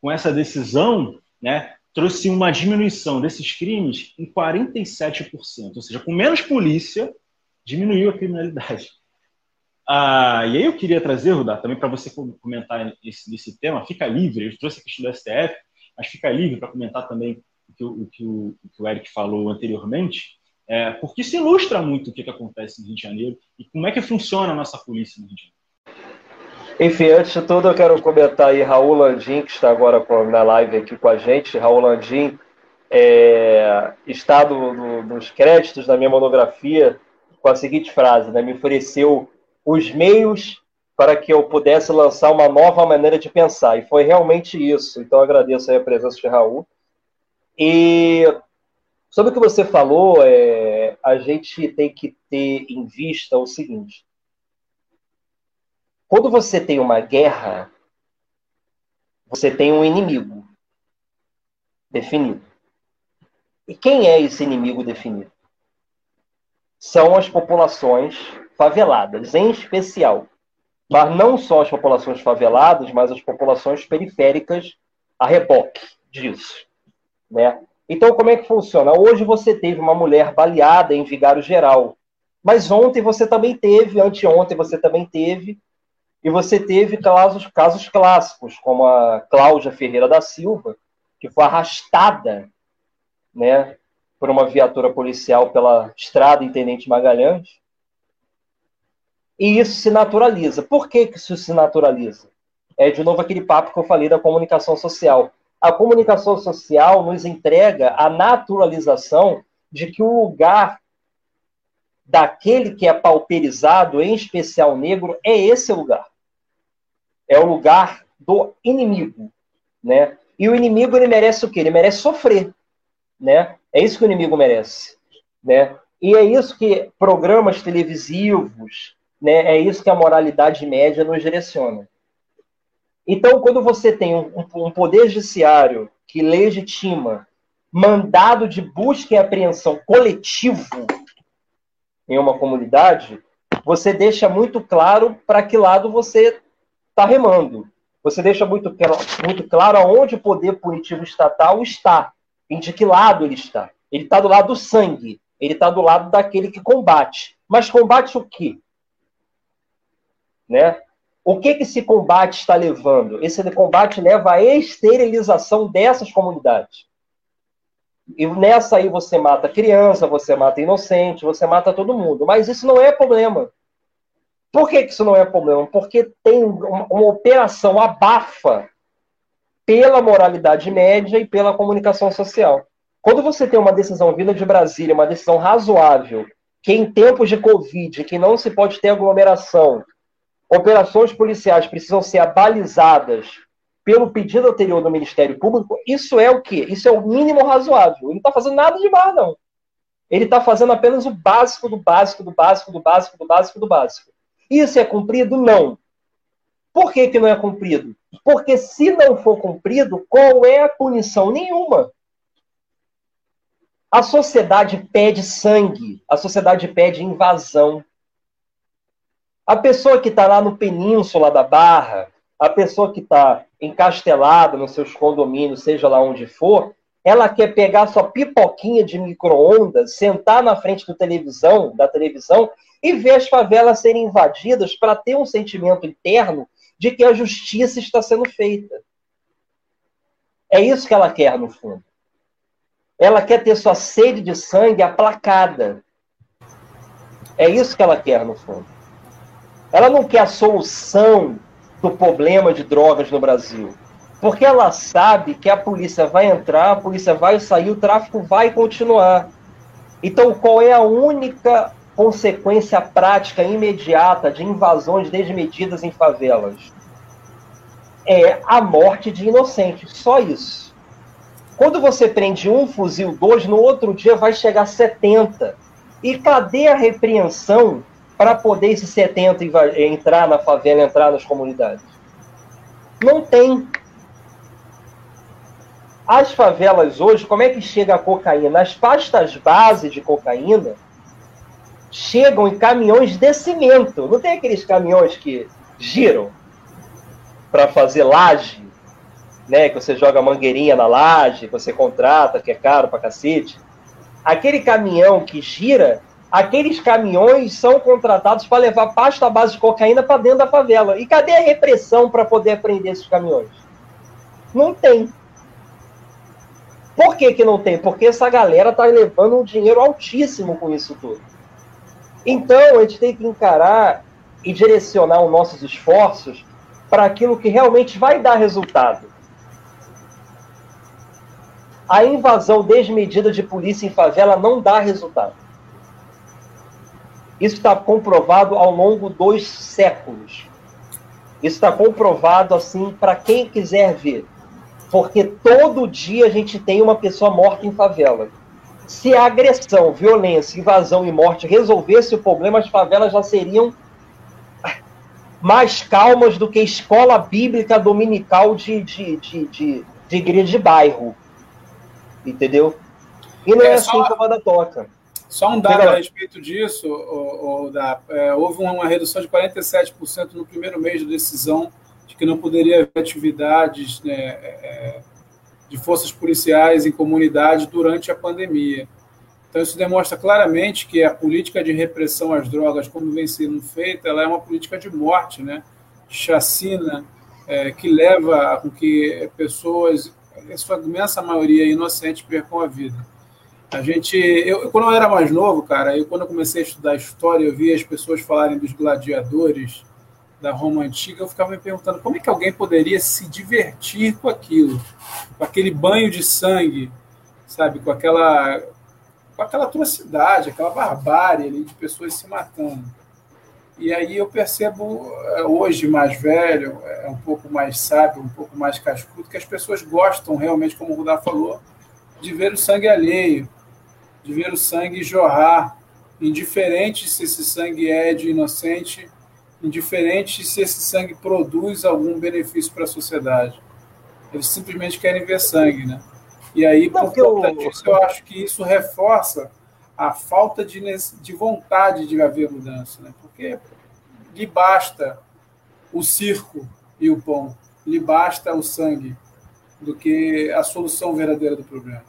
com essa decisão, né, trouxe uma diminuição desses crimes em 47%. Ou seja, com menos polícia, diminuiu a criminalidade. Ah, e aí eu queria trazer, Rudá, também para você comentar esse, esse tema. Fica livre, eu trouxe a questão do STF, mas fica livre para comentar também o que o, o, o, que o Eric falou anteriormente, é, porque isso ilustra muito o que, que acontece no Rio de Janeiro e como é que funciona a nossa polícia no Rio de Janeiro. Enfim, antes de tudo, eu quero comentar aí Raul Landim, que está agora na live aqui com a gente. Raul Landim é, está do, do, nos créditos da minha monografia com a seguinte frase: né, me ofereceu os meios para que eu pudesse lançar uma nova maneira de pensar. E foi realmente isso. Então, agradeço a presença de Raul. E sobre o que você falou, é, a gente tem que ter em vista o seguinte: quando você tem uma guerra, você tem um inimigo definido. E quem é esse inimigo definido? São as populações faveladas, em especial. Mas não só as populações faveladas, mas as populações periféricas a reboque disso. Né? Então, como é que funciona? Hoje você teve uma mulher baleada em Vigário Geral. Mas ontem você também teve, anteontem você também teve, E você teve casos, casos clássicos, como a Cláudia Ferreira da Silva, que foi arrastada né, por uma viatura policial pela estrada Intendente Magalhães. E isso se naturaliza. Por que, que isso se naturaliza? É de novo aquele papo que eu falei da comunicação social. A comunicação social nos entrega a naturalização de que o lugar daquele que é pauperizado, em especial negro, é esse lugar. É o lugar do inimigo, né? E o inimigo ele merece o quê? Ele merece sofrer, né? É isso que o inimigo merece, né? E é isso que programas televisivos, né? É isso que a moralidade média nos direciona. Então, quando você tem um, um poder judiciário que legitima mandado de busca e apreensão coletivo em uma comunidade, você deixa muito claro para que lado você está remando. Você deixa muito, muito claro aonde o poder punitivo estatal está, em de que lado ele está. Ele está do lado do sangue, ele está do lado daquele que combate. Mas combate o quê? Né? O que, que esse combate está levando? Esse combate leva à esterilização dessas comunidades. E nessa aí você mata criança, você mata inocente, você mata todo mundo. Mas isso não é problema. Por que, que isso não é problema? Porque tem uma, uma operação abafa pela moralidade média e pela comunicação social. Quando você tem uma decisão vinda de Brasília, uma decisão razoável, que em tempos de Covid, que não se pode ter aglomeração, operações policiais precisam ser abalizadas pelo pedido anterior do Ministério Público, isso é o quê? Isso é o mínimo razoável. Ele não está fazendo nada de mal, não. Ele está fazendo apenas o básico do básico, do básico, do básico, do básico, do básico. Isso é cumprido? Não. Por que, que não é cumprido? Porque se não for cumprido, qual é a punição? Nenhuma. A sociedade pede sangue, a sociedade pede invasão. A pessoa que está lá no Península da Barra, a pessoa que está encastelada nos seus condomínios, seja lá onde for, ela quer pegar sua pipoquinha de micro-ondas, sentar na frente do televisão, da televisão e ver as favelas serem invadidas para ter um sentimento interno de que a justiça está sendo feita. É isso que ela quer, no fundo. Ela quer ter sua sede de sangue aplacada. É isso que ela quer, no fundo. Ela não quer a solução do problema de drogas no Brasil. Porque ela sabe que a polícia vai entrar, a polícia vai sair, o tráfico vai continuar. Então, qual é a única consequência prática imediata de invasões desmedidas em favelas? É a morte de inocentes, só isso. Quando você prende um fuzil, dois, no outro dia vai chegar 70. E cadê a repreensão para poder esses 70 entrar na favela, entrar nas comunidades? Não tem. As favelas hoje, como é que chega a cocaína? As pastas base de cocaína chegam em caminhões de cimento. Não tem aqueles caminhões que giram para fazer laje, né? Que você joga mangueirinha na laje, que você contrata, que é caro pra cacete. Aquele caminhão que gira aqueles caminhões são contratados para levar pasta base de cocaína para dentro da favela. E cadê a repressão para poder prender esses caminhões? Não tem. Por que, que não tem? Porque essa galera está levando um dinheiro altíssimo com isso tudo. Então, a gente tem que encarar e direcionar os nossos esforços para aquilo que realmente vai dar resultado. A invasão desmedida de polícia em favela não dá resultado. Isso está comprovado ao longo dos séculos. Isso está comprovado assim para quem quiser ver. Porque todo dia a gente tem uma pessoa morta em favela. Se a agressão, violência, invasão e morte resolvesse o problema, as favelas já seriam mais calmas do que escola bíblica dominical de, de, de, de, de igreja de bairro. Entendeu? E não é, é assim só... que a banda toca. Só um dado a respeito disso, o, o, da, é, houve uma redução de 47% no primeiro mês de decisão de que não poderia haver atividades né, é, de forças policiais em comunidades durante a pandemia. Então, isso demonstra claramente que a política de repressão às drogas, como vem sendo feita, ela é uma política de morte, né? chacina é, que leva a que pessoas, a sua imensa maioria inocente, percam a vida. A gente, eu, quando eu era mais novo, cara, eu, quando eu comecei a estudar história, eu via as pessoas falarem dos gladiadores da Roma antiga, eu ficava me perguntando como é que alguém poderia se divertir com aquilo, com aquele banho de sangue, sabe, com aquela, com aquela atrocidade, aquela barbárie ali de pessoas se matando. E aí eu percebo, é, hoje mais velho, é um pouco mais sábio, um pouco mais cascudo, que as pessoas gostam realmente, como o Rudá falou, de ver o sangue alheio, de ver o sangue jorrar, indiferente se esse sangue é de inocente, indiferente se esse sangue produz algum benefício para a sociedade. Eles simplesmente querem ver sangue, né? E aí, por conta disso, eu acho que isso reforça a falta de, de vontade de haver mudança, né? Porque lhe basta o circo e o pão, lhe basta o sangue, do que a solução verdadeira do problema.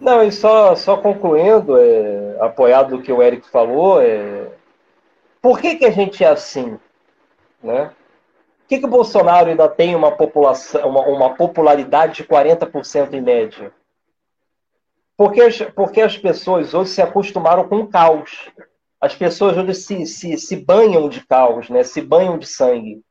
Não, e só, só concluindo, é, apoiado do que o Eric falou, é, por que, que a gente é assim? Né? Por que, que o Bolsonaro ainda tem uma, população, uma, uma popularidade de 40% em média? Porque as, porque as pessoas hoje se acostumaram com o caos. As pessoas hoje se, se, se banham de caos, né? se banham de sangue.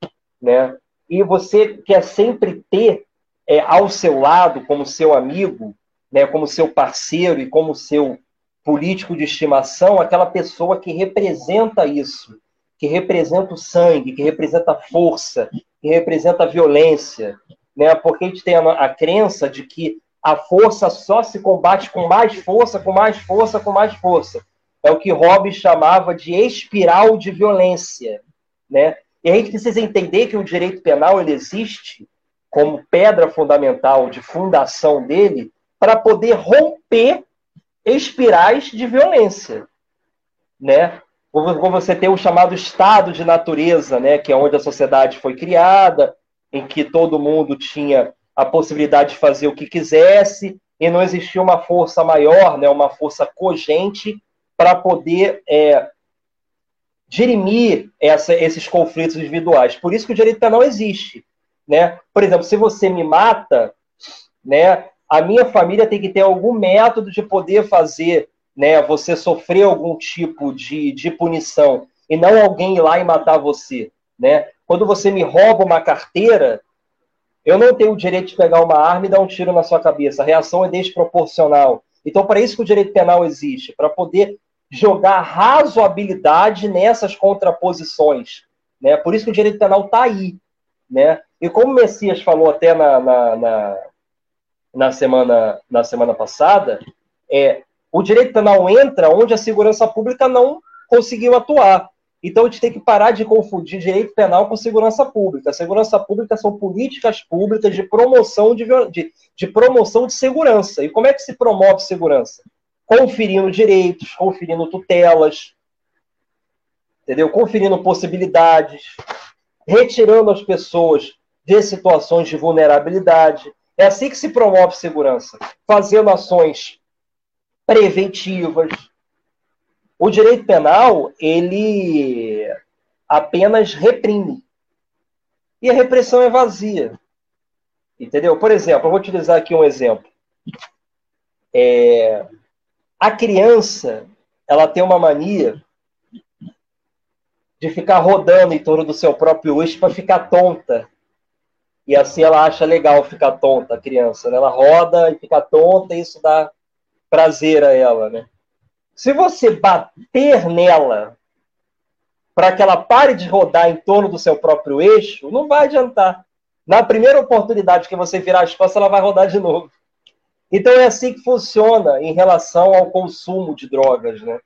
Né? E você quer sempre ter é, ao seu lado, como seu amigo, né, como seu parceiro e como seu político de estimação, aquela pessoa que representa isso, que representa o sangue, que representa a força, que representa a violência, né? Porque a gente tem a, a crença de que a força só se combate com mais força, com mais força, com mais força. É o que Hobbes chamava de espiral de violência, né? E a gente precisa entender que o direito penal ele existe como pedra fundamental de fundação dele para poder romper espirais de violência, né? Como você tem o chamado estado de natureza, né, que é onde a sociedade foi criada, em que todo mundo tinha a possibilidade de fazer o que quisesse e não existia uma força maior, né, uma força cogente para poder é, dirimir essa, esses conflitos individuais. Por isso que o direito penal existe, né? Por exemplo, se você me mata, né, a minha família tem que ter algum método de poder fazer né, você sofrer algum tipo de, de punição e não alguém ir lá e matar você. Né? Quando você me rouba uma carteira, eu não tenho o direito de pegar uma arma e dar um tiro na sua cabeça. A reação é desproporcional. Então, para isso que o direito penal existe, para poder jogar razoabilidade nessas contraposições. Né? Por isso que o direito penal está aí. Né? E como o Messias falou até na, na, na na semana, na semana passada, é, o direito penal entra onde a segurança pública não conseguiu atuar. Então a gente tem que parar de confundir direito penal com segurança pública. Segurança pública são políticas públicas de promoção de, de, de promoção de segurança. E como é que se promove segurança? Conferindo direitos, conferindo tutelas, entendeu? Conferindo possibilidades, retirando as pessoas de situações de vulnerabilidade, é assim que se promove segurança, fazendo ações preventivas. O direito penal, ele apenas reprime. E a repressão é vazia. Entendeu? Por exemplo, eu vou utilizar aqui um exemplo. É, a criança, ela tem uma mania de ficar rodando em torno do seu próprio eixo para ficar tonta. E assim ela acha legal ficar tonta, a criança. Né? Ela roda e fica tonta e isso dá prazer a ela. Né? Se você bater nela para que ela pare de rodar em torno do seu próprio eixo, não vai adiantar. Na primeira oportunidade que você virar as costas, ela vai rodar de novo. Então é assim que funciona em relação ao consumo de drogas. Né?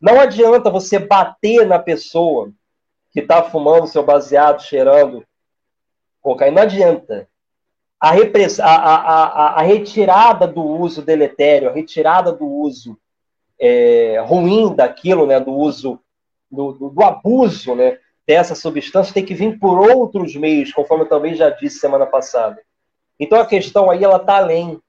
Não adianta você bater na pessoa que está fumando seu baseado, cheirando cocaína. Não adianta. A, repress... a, a, a, a retirada do uso deletério, a retirada do uso é, ruim daquilo, né, do uso, do, do, do, abuso né, dessa substância, tem que vir por outros meios, conforme eu também já disse semana passada. Então a questão aí ela está além,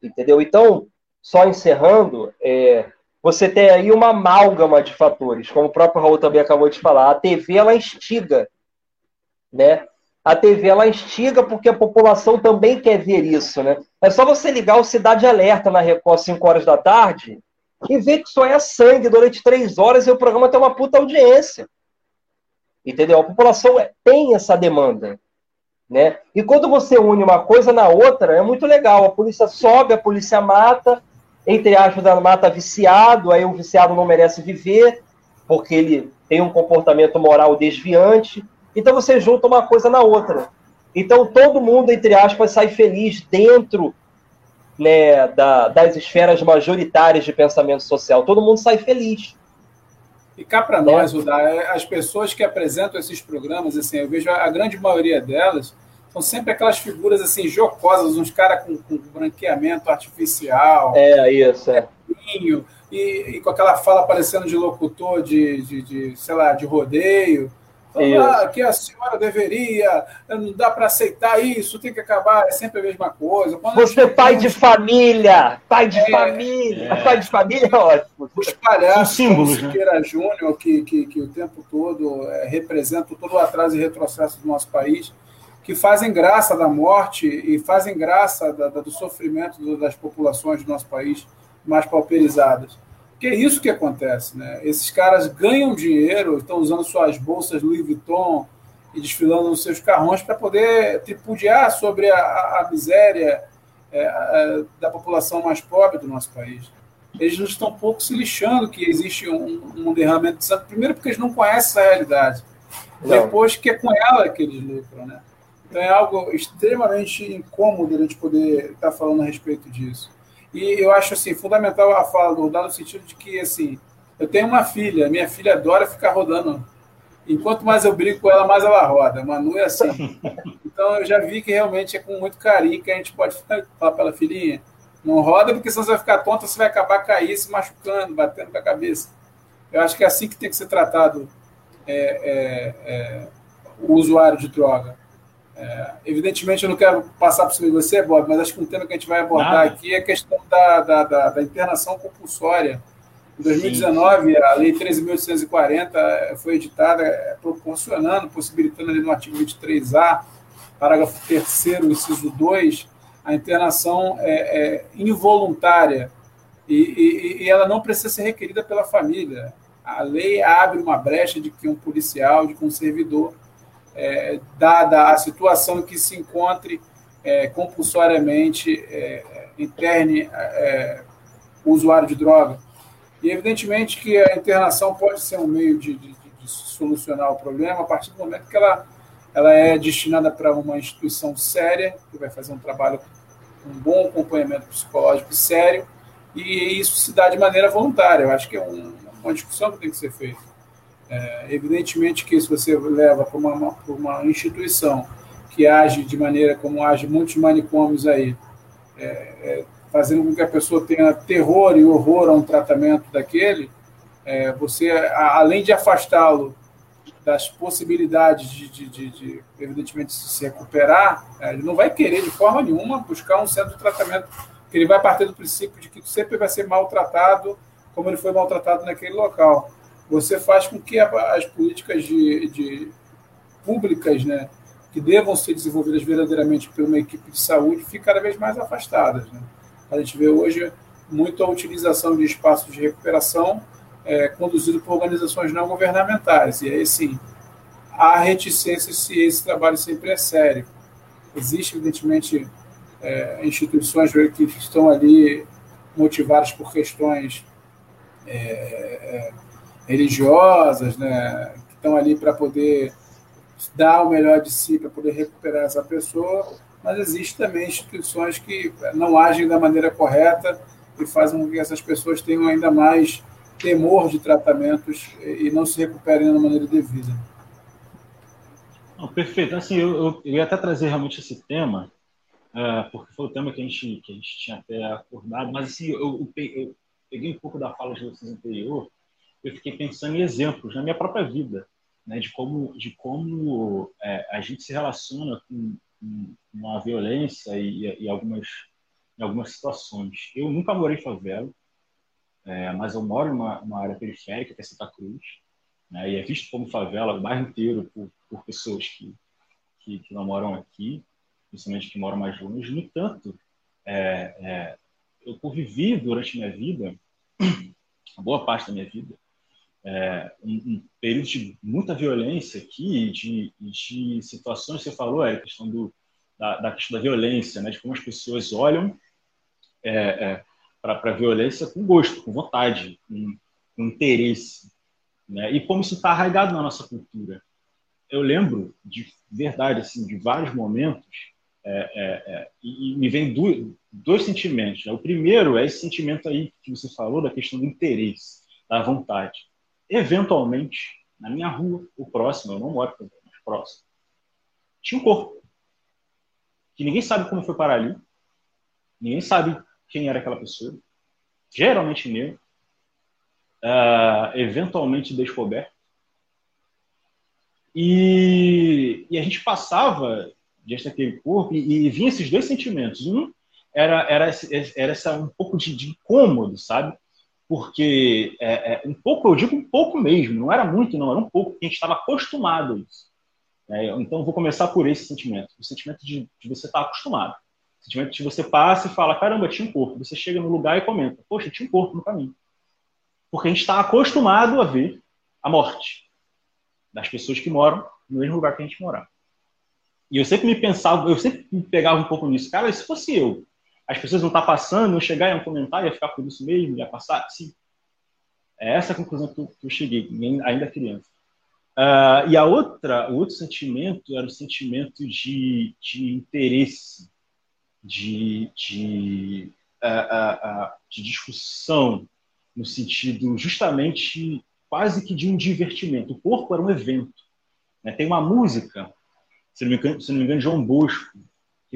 entendeu? Então, só encerrando, é, você tem aí uma amálgama de fatores, como o próprio Raul também acabou de falar. A TV ela instiga, né? A TV ela instiga porque a população também quer ver isso, né? É só você ligar o Cidade Alerta na Record 5 horas da tarde e ver que só é sangue durante três horas e o programa tem uma puta audiência. Entendeu? A população tem essa demanda. Né? E quando você une uma coisa na outra, é muito legal. A polícia sobe, a polícia mata, entre aspas, mata viciado, aí o viciado não merece viver, porque ele tem um comportamento moral desviante. Então você junta uma coisa na outra. Então todo mundo, entre aspas, sai feliz dentro né, da, das esferas majoritárias de pensamento social. Todo mundo sai feliz. E cá para nós, Rudá, é, as pessoas que apresentam esses programas, assim, eu vejo a grande maioria delas são sempre aquelas figuras assim jocosas, uns caras com, com, branqueamento artificial. É, isso, é. E, e, com aquela fala parecendo de locutor de, de, de sei lá, de rodeio. Ah, que a senhora deveria, não dá para aceitar isso, tem que acabar, é sempre a mesma coisa. Quando Você é pai de família, pai de é, família, é. pai de família é ótimo. Os palhaços, símbolos, como Siqueira né? Júnior, que, que, que o tempo todo é, representam todo o atraso e retrocesso do nosso país, que fazem graça da morte e fazem graça da, da, do sofrimento das populações do nosso país mais pauperizadas. Que é isso que acontece, né? Esses caras ganham dinheiro, estão usando suas bolsas Louis Vuitton e desfilando nos seus carrões para poder tripudiar sobre a, a miséria é, a, da população mais pobre do nosso país. Eles não estão pouco se lixando que existe um, um derramamento de sangue, primeiro porque eles não conhecem essa realidade, não. depois que é com ela que eles lucram, né? Então é algo extremamente incômodo a gente poder estar falando a respeito disso. E eu acho assim, fundamental a fala do Rodar no sentido de que assim, eu tenho uma filha, minha filha adora ficar rodando. Enquanto mais eu brinco com ela, mais ela roda. Manu é assim. Então eu já vi que realmente é com muito carinho que a gente pode falar para ela, filhinha, não roda porque senão você vai ficar tonta, você vai acabar cair, se machucando, batendo com a cabeça. Eu acho que é assim que tem que ser tratado é, é, é, o usuário de droga. É, evidentemente, eu não quero passar por cima de você, Bob, mas acho que um tema que a gente vai abordar Nada. aqui é a questão da, da, da, da internação compulsória. Em 2019, sim, a Lei 13.840 é, foi editada é, proporcionando, possibilitando ali no artigo 23A, parágrafo 3 inciso 2, a internação é, é involuntária e, e, e, ela não precisa ser requerida pela família. A lei abre uma brecha de que um policial, de que um servidor é, dada a situação em que se encontre é, compulsoriamente é, interne é, o usuário de droga. E, evidentemente, que a internação pode ser um meio de, de, de solucionar o problema a partir do momento que ela, ela é destinada para uma instituição séria, que vai fazer um trabalho um bom acompanhamento psicológico sério, e isso se dá de maneira voluntária. Eu acho que é um, uma discussão que tem que ser feita. É, evidentemente que se você leva para uma, uma, instituição que age de maneira como age muitos manicômios aí, é, é, fazendo com que a pessoa tenha terror e horror a um tratamento daquele, é, você, a, além de afastá-lo das possibilidades de, de, de, de, evidentemente, se recuperar, é, ele não vai querer de forma nenhuma buscar um centro de tratamento, porque ele vai partir do princípio de que sempre vai ser maltratado como ele foi maltratado naquele local você faz com que as políticas de, de públicas, né, que devam ser desenvolvidas verdadeiramente por uma equipe de saúde, fiquem cada vez mais afastadas. Né? A gente vê hoje muito a utilização de espaços de recuperação é, conduzido por organizações não governamentais. E aí, sim, há reticência se esse trabalho sempre é sério. Existem, evidentemente, é, instituições que estão ali motivadas por questões é, é religiosas, né, que estão ali para poder dar o melhor de si, para poder recuperar essa pessoa, mas existem também instituições que não agem da maneira correta e fazem com que essas pessoas tenham ainda mais temor de tratamentos e não se recuperem da maneira devida. Não, perfeito. Assim, eu, eu, ia até trazer realmente esse tema, é, porque foi o tema que a gente, que a gente tinha até acordado, mas assim, eu, eu, peguei um pouco da fala de vocês anterior eu fiquei pensando em exemplos na minha própria vida, né, de como, de como é, a gente se relaciona com, com a violência e, e, algumas, em algumas situações. Eu nunca morei em favela, é, mas eu moro em uma, área periférica, que é Santa Cruz, né, e é visto como favela o bairro inteiro por, por pessoas que, que, que, não moram aqui, principalmente que moram mais longe. No entanto, é, é, eu convivi durante minha vida, boa parte da minha vida, é, um, um, período de muita violência aqui, de, de situações você falou, é a questão do, da, da, questão da violência, né, de como as pessoas olham é, é, para a violência com gosto, com vontade, com, com interesse. Né, e como isso está arraigado na nossa cultura. Eu lembro, de verdade, assim, de vários momentos, é, é, é, e, me vem dois, dois sentimentos. Né? O primeiro é esse sentimento aí que você falou, da questão do interesse, da vontade eventualmente, na minha rua, o próximo, eu não moro mas próximo, tinha um corpo. Que ninguém sabe como foi parar ali, ninguém sabe quem era aquela pessoa, geralmente negro, uh, eventualmente descoberto. E, e, a gente passava diante daquele corpo e, e vinha esses dois sentimentos. Um era, era, era essa, um pouco de, de incômodo, sabe? Porque é, é, um pouco, eu digo um pouco mesmo, não era muito, não, era um pouco, porque a gente estava acostumado a isso. É, então, vou começar por esse sentimento, o sentimento de, de você estar tá acostumado. O sentimento de você passa e fala, caramba, tinha um corpo. Você chega no lugar e comenta, poxa, tinha um corpo no caminho. Porque a gente está acostumado a ver a morte das pessoas que moram no mesmo lugar que a gente morava. E eu sempre me pensava, eu sempre me pegava um pouco nisso. Cara, se fosse eu, as pessoas não estar passando, eu chegar em um comentário, ia ficar por isso mesmo, ia passar. Sim. É essa a conclusão que eu, que eu cheguei, ainda criança. Uh, e a outra, o outro sentimento era o sentimento de, de interesse, de, de, uh, uh, de discussão, no sentido justamente quase que de um divertimento. O corpo era um evento. Né? Tem uma música, se não me engano, se não me engano João Bosco,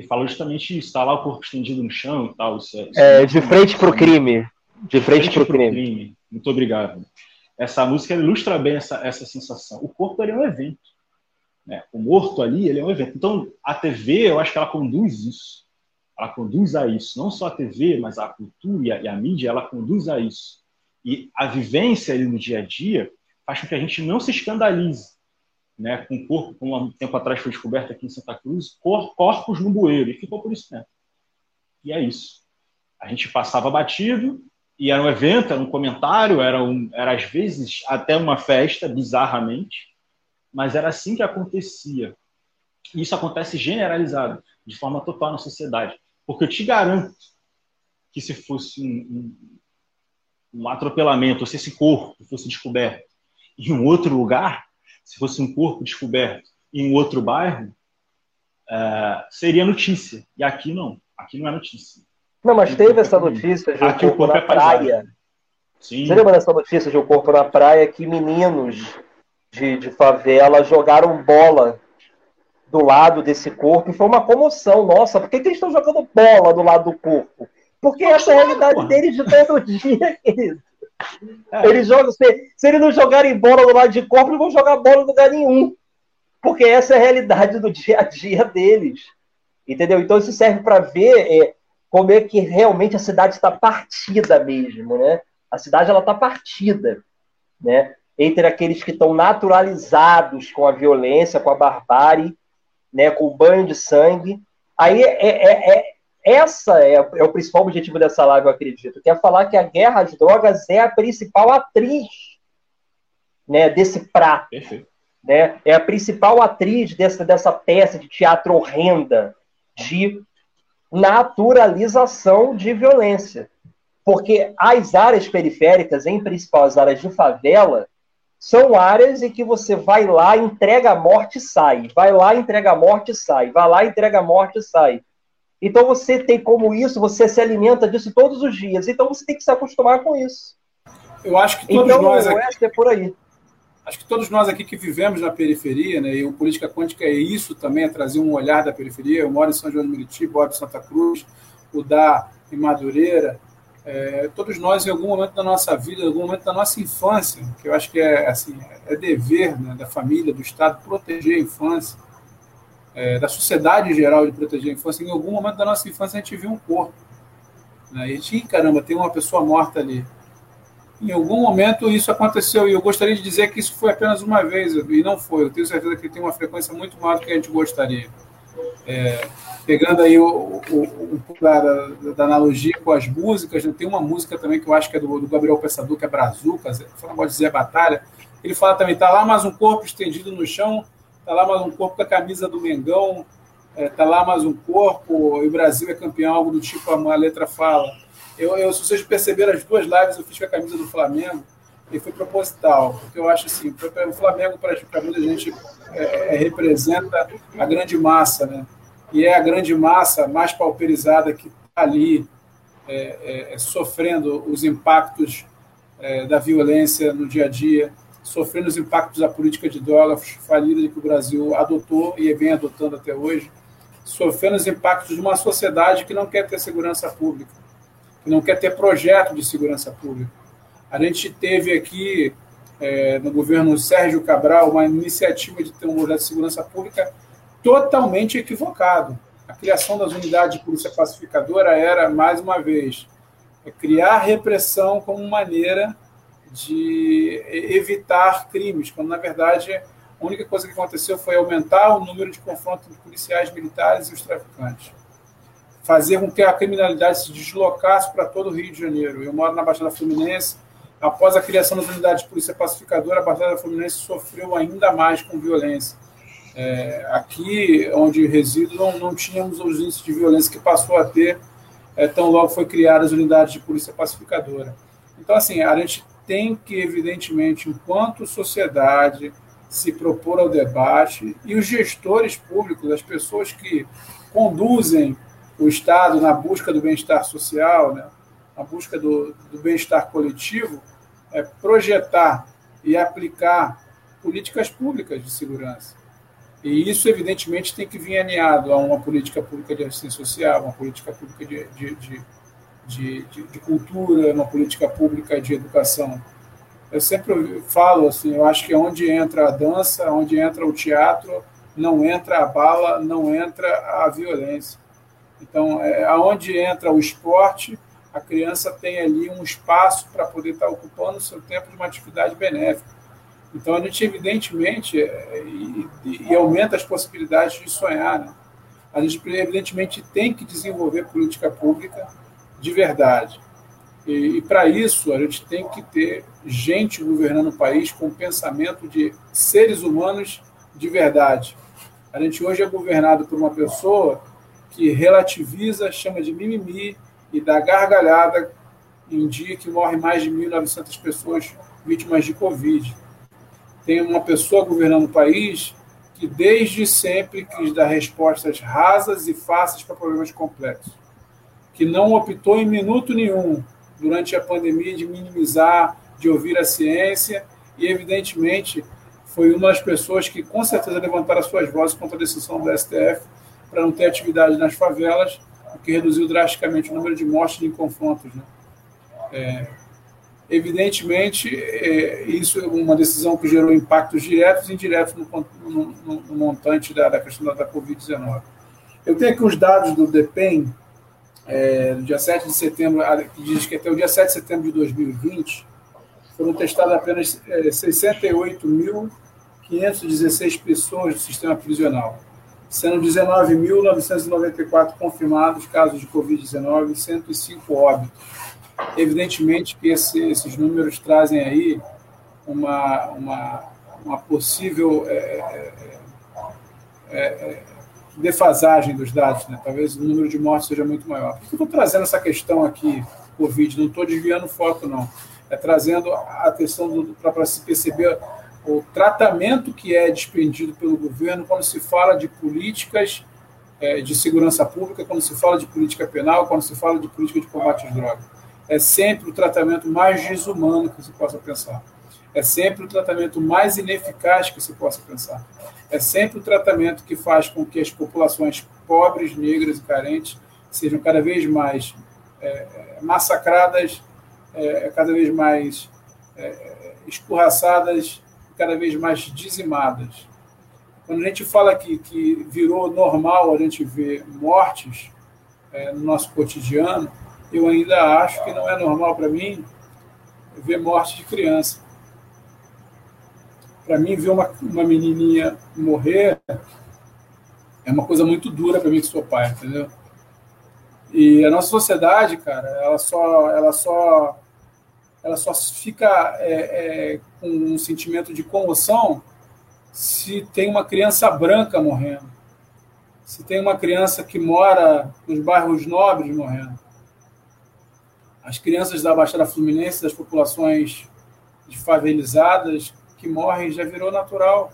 que fala justamente isso, está lá o corpo estendido no chão e tal. Isso é, isso é, é de frente para o crime. De frente, para o crime. crime. Muito obrigado. Essa música ilustra bem essa, essa sensação. O corpo ele é um evento. Né? O morto ali ele é um evento. Então, a TV, eu acho que ela conduz isso. Ela conduz a isso. Não só a TV, mas a cultura e a, e a mídia, ela conduz a isso. E a vivência ali no dia a dia faz com que a gente não se escandalize né, com o corpo, como há um tempo atrás foi descoberto aqui em Santa Cruz, cor, corpos no bueiro, e ficou por isso mesmo. E é isso. A gente passava batido, e era um evento, era um comentário, era, um, era às vezes até uma festa, bizarramente, mas era assim que acontecia. E isso acontece generalizado, de forma total na sociedade. Porque eu te garanto que se fosse um, um, um atropelamento, se esse corpo fosse descoberto em um outro lugar, se fosse um corpo descoberto em outro bairro, é, seria notícia. E aqui não. Aqui não é notícia. Não, mas teve essa notícia de um aqui corpo, corpo na é praia. Sim. Você lembra dessa notícia de um corpo na praia que meninos de, de favela jogaram bola do lado desse corpo e foi uma comoção. Nossa, por que, que eles estão jogando bola do lado do corpo? Porque essa é a realidade deles de todo dia, querido. É. Eles jogam, se, se eles não jogarem bola do lado de corpo, não vão jogar bola em lugar nenhum. Porque essa é a realidade do dia a dia deles. Entendeu? Então isso serve para ver é, como é que realmente a cidade está partida mesmo, né? A cidade ela está partida, né? Entre aqueles que estão naturalizados com a violência, com a barbárie, né? Com o banho de sangue. Aí é, é, é essa é, é, o principal objetivo dessa live, eu acredito, que é falar que a guerra às drogas é a principal atriz né, desse prato. Né? É a principal atriz dessa, dessa peça de teatro horrenda, de naturalização de violência. Porque as áreas periféricas, em principal as áreas de favela, são áreas em que você vai lá, entrega a morte e sai. Vai lá, entrega a morte e sai. Vai lá, entrega a morte e sai. Então você tem como isso, você se alimenta disso todos os dias. Então você tem que se acostumar com isso. Eu acho que todos então, nós aqui, é por aí. Acho que todos nós aqui que vivemos na periferia, né, e o política quântica é isso também, é trazer um olhar da periferia. Eu moro em São João de Meriti, moro em Santa Cruz, o da em Madureira. É, todos nós, em algum momento da nossa vida, em algum momento da nossa infância, que eu acho que é assim, é dever né, da família, do Estado, proteger a infância é, da sociedade geral de proteger a infância, em algum momento da nossa infância a gente viu um corpo. Né? E a gente, caramba, tem uma pessoa morta ali. em algum momento isso aconteceu e eu gostaria de dizer que isso foi apenas uma vez e não foi. Eu tenho certeza que tem uma frequência muito maior do que a gente gostaria. É, pegando aí o, o, o da, da, analogia com as músicas, né? tem uma música também que eu acho que é do, do Gabriel Pensador, que é Brazuca, fala de dizer Batalha. Ele fala também: tá lá mais um corpo estendido no chão, tá lá mais um corpo com a camisa do Mengão, é, tá lá mais um corpo, e o Brasil é campeão, algo do tipo a, a letra fala. Eu, eu, se vocês perceberam, as duas lives eu fiz com a camisa do Flamengo e foi proposital, porque eu acho assim, o Flamengo, para muita gente, é, é, representa a grande massa, né? E é a grande massa mais pauperizada que está ali é, é, é, sofrendo os impactos é, da violência no dia a dia, sofrendo os impactos da política de drogas falida que o Brasil adotou e vem adotando até hoje, sofrendo os impactos de uma sociedade que não quer ter segurança pública que não quer ter projeto de segurança pública. A gente teve aqui, é, no governo Sérgio Cabral, uma iniciativa de ter um projeto de segurança pública totalmente equivocado. A criação das unidades de polícia pacificadora era, mais uma vez, é criar repressão como maneira de evitar crimes, quando, na verdade, a única coisa que aconteceu foi aumentar o número de confrontos entre policiais militares e os traficantes fazer com que a criminalidade se deslocasse para todo o Rio de Janeiro. Eu moro na Baixada Fluminense. Após a criação das unidades de polícia pacificadora, a Baixada Fluminense sofreu ainda mais com violência. É, aqui, onde resido, não, não tínhamos os índices de violência que passou a ter é, tão logo foi criadas as unidades de polícia pacificadora. Então, assim, a gente tem que, evidentemente, enquanto sociedade, se propor ao debate e os gestores públicos, as pessoas que conduzem o Estado na busca do bem-estar social, né, na busca do, do bem-estar coletivo, é projetar e aplicar políticas públicas de segurança. E isso, evidentemente, tem que vir alinhado a uma política pública de assistência social, uma política pública de, de, de, de, de cultura, uma política pública de educação. Eu sempre falo assim, eu acho que onde entra a dança, onde entra o teatro, não entra a bala, não entra a violência. Então, é, aonde entra o esporte, a criança tem ali um espaço para poder estar ocupando o seu tempo de uma atividade benéfica. Então, a gente, evidentemente, é, e, e aumenta as possibilidades de sonhar. Né? A gente, evidentemente, tem que desenvolver política pública de verdade. E, e para isso, a gente tem que ter gente governando o país com pensamento de seres humanos de verdade. A gente hoje é governado por uma pessoa que relativiza, chama de mimimi e dá gargalhada em dia que morre mais de 1.900 pessoas vítimas de Covid. Tem uma pessoa governando o país que desde sempre quis dar respostas rasas e fáceis para problemas complexos, que não optou em minuto nenhum durante a pandemia de minimizar, de ouvir a ciência e, evidentemente, foi uma das pessoas que com certeza levantaram as suas vozes contra a decisão do STF para não ter atividade nas favelas, o que reduziu drasticamente o número de mortes em confrontos. Né? É, evidentemente, é, isso é uma decisão que gerou impactos diretos e indiretos no, no, no, no montante da, da, questão da, da Covid-19. Eu tenho aqui os dados do DEPEN, é, do dia 7 de setembro, que diz que até o dia 7 de setembro de 2020 foram testadas apenas é, 68.516 pessoas do sistema prisional sendo 19.994 confirmados casos de Covid-19 e 105 óbitos. Evidentemente que esse, esses números trazem aí uma, uma, uma possível é, é, é, é, defasagem dos dados, né? talvez o número de mortes seja muito maior. Por que eu estou trazendo essa questão aqui, Covid? Não estou desviando foco, não. É trazendo a questão para se perceber o tratamento que é despendido pelo governo quando se fala de políticas é, de segurança pública, quando se fala de política penal, quando se fala de política de combate às drogas. É sempre o tratamento mais desumano que se possa pensar. É sempre o tratamento mais ineficaz que se possa pensar. É sempre o tratamento que faz com que as populações pobres, negras e carentes sejam cada vez mais é, massacradas, é, cada vez mais é, escorraçadas cada vez mais dizimadas. Quando a gente fala aqui que virou normal a gente ver mortes é, no nosso cotidiano, eu ainda acho que não é normal para mim ver morte de criança. Para mim, ver uma, uma menininha morrer é uma coisa muito dura para mim que sou pai, entendeu? E a nossa sociedade, cara, ela só, ela só, ela só fica é, é, com um sentimento de comoção se tem uma criança branca morrendo, se tem uma criança que mora nos bairros nobres morrendo. As crianças da Baixada Fluminense, das populações favelizadas que morrem, já virou natural.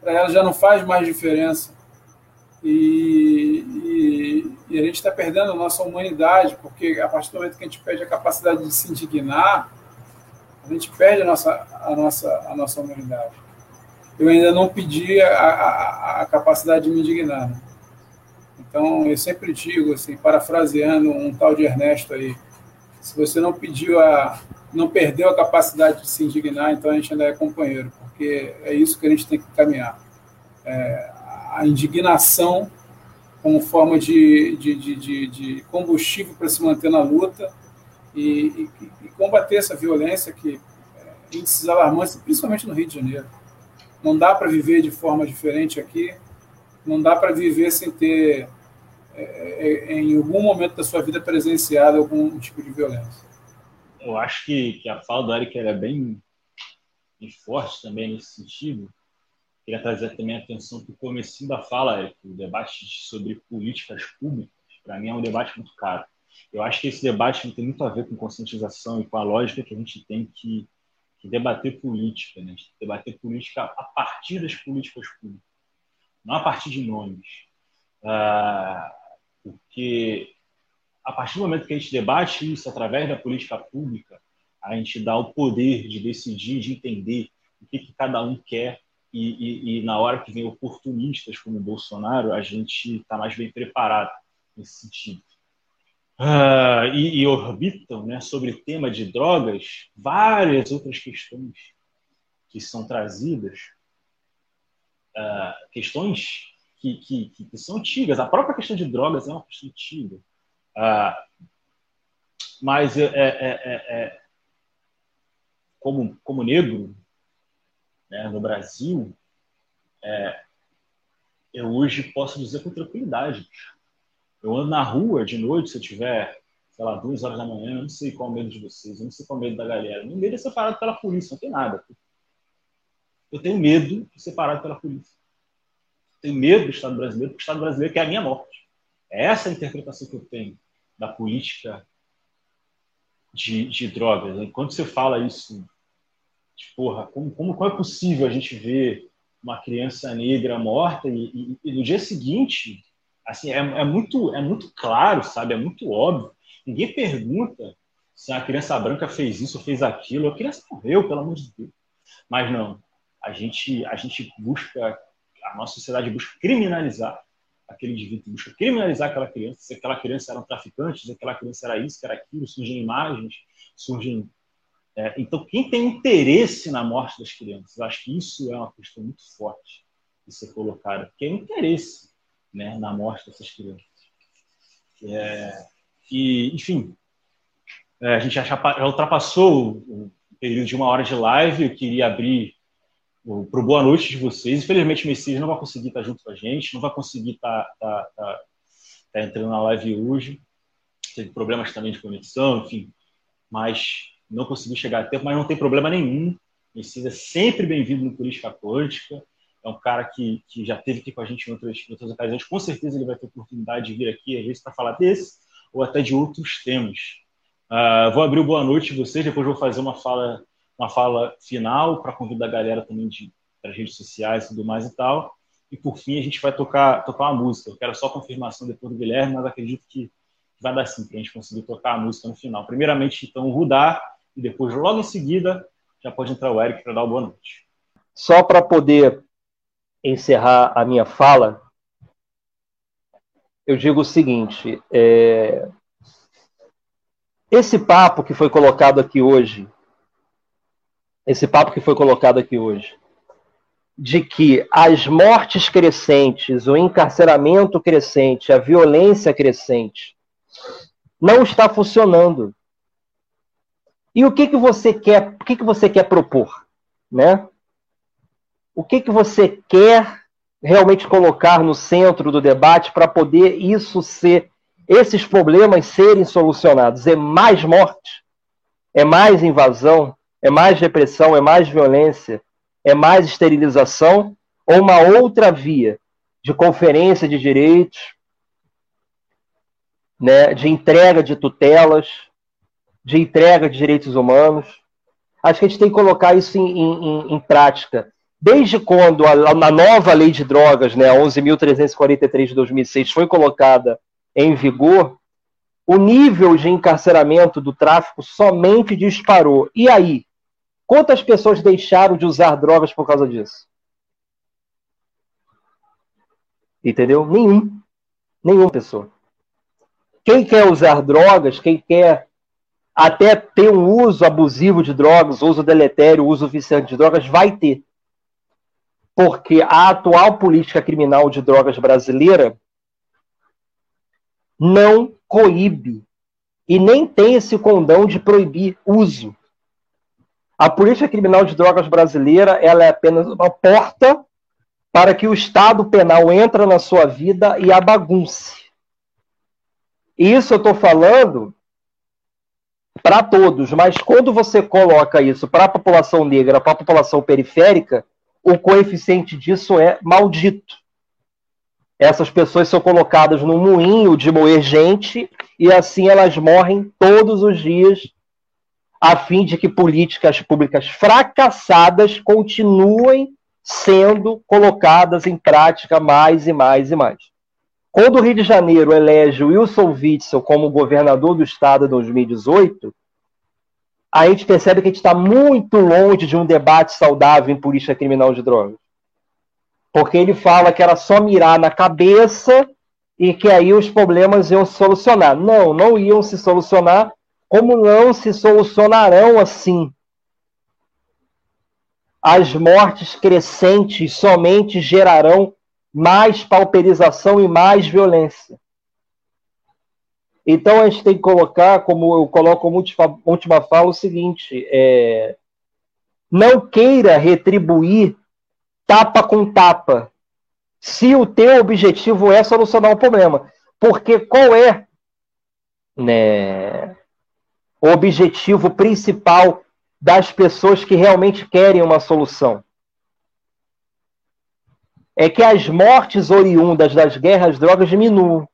Para elas já não faz mais diferença. E, e, e a gente está perdendo a nossa humanidade, porque a partir do momento que a gente perde a capacidade de se indignar, a gente perde a nossa, a nossa, a nossa humanidade. Eu ainda não pedi a, a, a capacidade de me indignar. Né? Então, eu sempre digo, assim, parafraseando um tal de Ernesto aí, se você não pediu a, não perdeu a capacidade de se indignar, então a gente ainda é companheiro, porque é isso que a gente tem que caminhar. É, a indignação como forma de, de, de, de combustível para se manter na luta e, e, e, combater essa violência que é, índices alarmantes, principalmente no Rio de Janeiro. Não dá para viver de forma diferente aqui, não dá para viver sem ter, é, é, em algum momento da sua vida, presenciado algum tipo de violência. Eu acho que, que a fala do Eric é bem, bem forte também nesse sentido, Queria trazer também a atenção para o começo da fala, Eric, o debate sobre políticas públicas, para mim é um debate muito caro. Eu acho que esse debate tem muito a ver com conscientização e com a lógica que a gente tem que, que debater política, né? debater política a partir das políticas públicas, não a partir de nomes. Ah, porque a partir do momento que a gente debate isso através da política pública, a gente dá o poder de decidir, de entender o que, que cada um quer e, e, e, na hora que vem oportunistas como o Bolsonaro, a gente está mais bem preparado nesse sentido. Uh, e, e, orbitam né, sobre o tema de drogas várias outras questões que são trazidas, uh, questões que, que, que, são antigas. A própria questão de drogas é uma questão antiga. Uh, mas é, é, é, é, como, como negro, né, no Brasil, é, eu hoje posso dizer com tranquilidade. Eu ando na rua de noite, se eu tiver, sei lá, duas horas da manhã, eu não sei qual é o medo de vocês, eu não sei qual é o medo da galera. Meu medo é ser parado pela polícia, não tem nada. Eu tenho medo de ser parado pela polícia. tenho medo do Estado brasileiro, porque o Estado brasileiro quer a minha morte. É essa a interpretação que eu tenho da política de, de drogas. Enquanto você fala isso porra, como, como, como é possível a gente ver uma criança negra morta e, e, e no dia seguinte, assim, é, é, muito, é muito claro, sabe? É muito óbvio. Ninguém pergunta se a criança branca fez isso ou fez aquilo. A criança morreu, pelo amor de Deus. Mas não, a gente, a gente busca, a nossa sociedade busca criminalizar aquele indivíduo, busca criminalizar aquela criança, se aquela criança era um traficante, se aquela criança era isso, era aquilo, surgem imagens, surgem é, então, quem tem interesse na morte das crianças, acho que isso é uma questão muito forte de ser colocada, porque é interesse né, na morte dessas crianças. É, e, enfim, é, a gente já, já ultrapassou o, período de uma hora de live, eu queria abrir para o boa noite de vocês. Infelizmente, o Messias não vai conseguir estar junto com a gente, não vai conseguir estar, estar, estar, estar entrando na live hoje. Teve problemas também de conexão, enfim. Mas não conseguiu chegar a tempo, mas não tem problema nenhum. Messias é sempre bem-vindo no Política Quântica. É um cara que, que já esteve aqui com a gente em outras, em outras ocasiões. Com certeza ele vai ter oportunidade de vir aqui, às vezes, para falar desse ou até de outros temas. Uh, vou abrir o boa noite de vocês, depois vou fazer uma fala, uma fala final para convidar a galera também de, para as redes sociais e tudo mais e tal. E por fim a gente vai tocar, tocar uma música. Eu quero só confirmação depois do Guilherme, mas acredito que vai dar sim para a gente conseguir tocar a música no final. Primeiramente, então, o Rudá, e depois, logo em seguida, já pode entrar o Eric para dar uma boa noite. Só para poder encerrar a minha fala, eu digo o seguinte: é... esse papo que foi colocado aqui hoje, esse papo que foi colocado aqui hoje, de que as mortes crescentes, o encarceramento crescente, a violência crescente, não está funcionando E o que, que você quer, o que, que você quer propor, né? O que, que você quer realmente colocar no centro do debate para poder isso ser, esses problemas serem solucionados? É mais morte? É mais invasão? É mais repressão? É mais violência? É mais esterilização? Ou uma outra via de conferência de direitos, né, de entrega de tutelas, de entrega de direitos humanos. Acho que a gente tem que colocar isso em, em, em prática. Desde quando a, a, nova lei de drogas, né, 11.343 de 2006, foi colocada em vigor, o nível de encarceramento do tráfico somente disparou. E aí? Quantas pessoas deixaram de usar drogas por causa disso? Entendeu? Nenhum. Nenhuma pessoa. Quem quer usar drogas, quem quer até ter um uso abusivo de drogas, uso deletério, uso viciante de drogas, vai ter. Porque a atual política criminal de drogas brasileira não coíbe e nem tem esse condão de proibir uso. A política criminal de drogas brasileira ela é apenas uma porta para que o Estado penal entre na sua vida e a bagunce. Isso eu estou falando para todos, mas quando você coloca isso para a população negra, para a população periférica, o coeficiente disso é maldito. Essas pessoas são colocadas no moinho de moer gente e assim elas morrem todos os dias, a fim de que políticas públicas fracassadas continuem sendo colocadas em prática mais e mais e mais. Quando o Rio de Janeiro elege Wilson Witzel como governador do estado em 2018, a gente percebe que a gente está muito longe de um debate saudável em política criminal de drogas. Porque ele fala que era só mirar na cabeça e que aí os problemas iam se solucionar. Não, não iam se solucionar, como não se solucionarão assim as mortes crescentes somente gerarão mais pauperização e mais violência. Então a gente tem que colocar, como eu coloco como última fala, o seguinte: é, não queira retribuir tapa com tapa, se o teu objetivo é solucionar o problema. Porque qual é né, o objetivo principal das pessoas que realmente querem uma solução. É que as mortes oriundas das guerras drogas diminuam.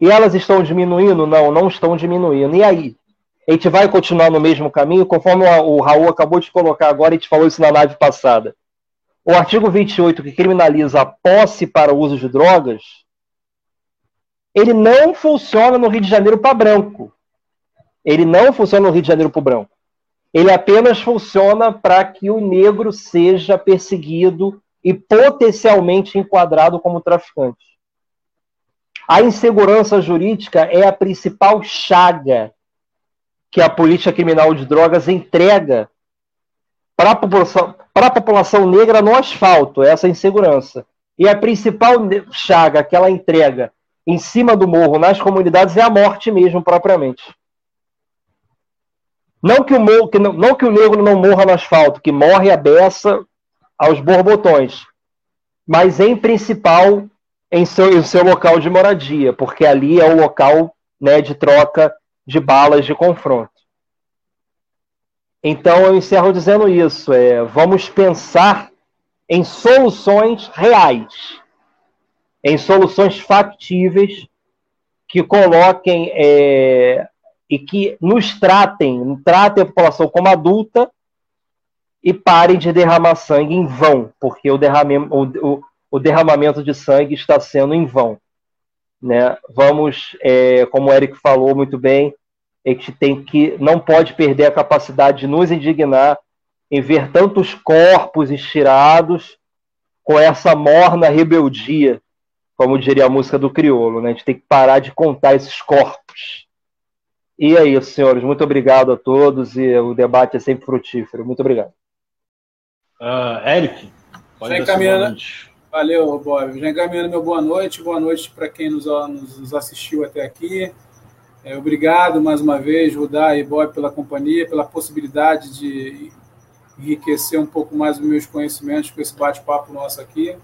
E elas estão diminuindo? Não, não estão diminuindo. E aí? A gente vai continuar no mesmo caminho, conforme o Raul acabou de colocar agora, a gente falou isso na live passada. O artigo 28, que criminaliza a posse para uso de drogas, ele não funciona no Rio de Janeiro para branco. Ele não funciona no Rio de Janeiro para branco. Ele apenas funciona para que o negro seja perseguido e potencialmente enquadrado como traficante. A insegurança jurídica é a principal chaga que a política criminal de drogas entrega para a população, para a população negra no asfalto, essa insegurança. E a principal chaga que ela entrega em cima do morro nas comunidades é a morte mesmo, propriamente. Não que, o, que não, não que o negro não morra no asfalto, que morre a beça aos borbotões, mas em principal em seu, em seu local de moradia, porque ali é o local né, de troca de balas de confronto. Então eu encerro dizendo isso: é, vamos pensar em soluções reais, em soluções factíveis que coloquem é, e que nos tratem, tratem a população como adulta e parem de derramar sangue em vão, porque o, o, o derramamento de sangue está sendo em vão. Né? Vamos, é, como o Eric falou muito bem, a gente tem que, não pode perder a capacidade de nos indignar em ver tantos corpos estirados com essa morna rebeldia, como diria a música do Criolo. Né? A gente tem que parar de contar esses corpos e é isso, senhores. Muito obrigado a todos e o debate é sempre frutífero. Muito obrigado. Uh, Eric, pode Já encaminhando. Valeu, Bob. Já encaminhando meu boa noite. Boa noite para quem nos, nos, assistiu até aqui. É, obrigado mais uma vez, Rudá e Boy, pela companhia, pela possibilidade de enriquecer um pouco mais os meus conhecimentos com esse bate-papo nosso aqui.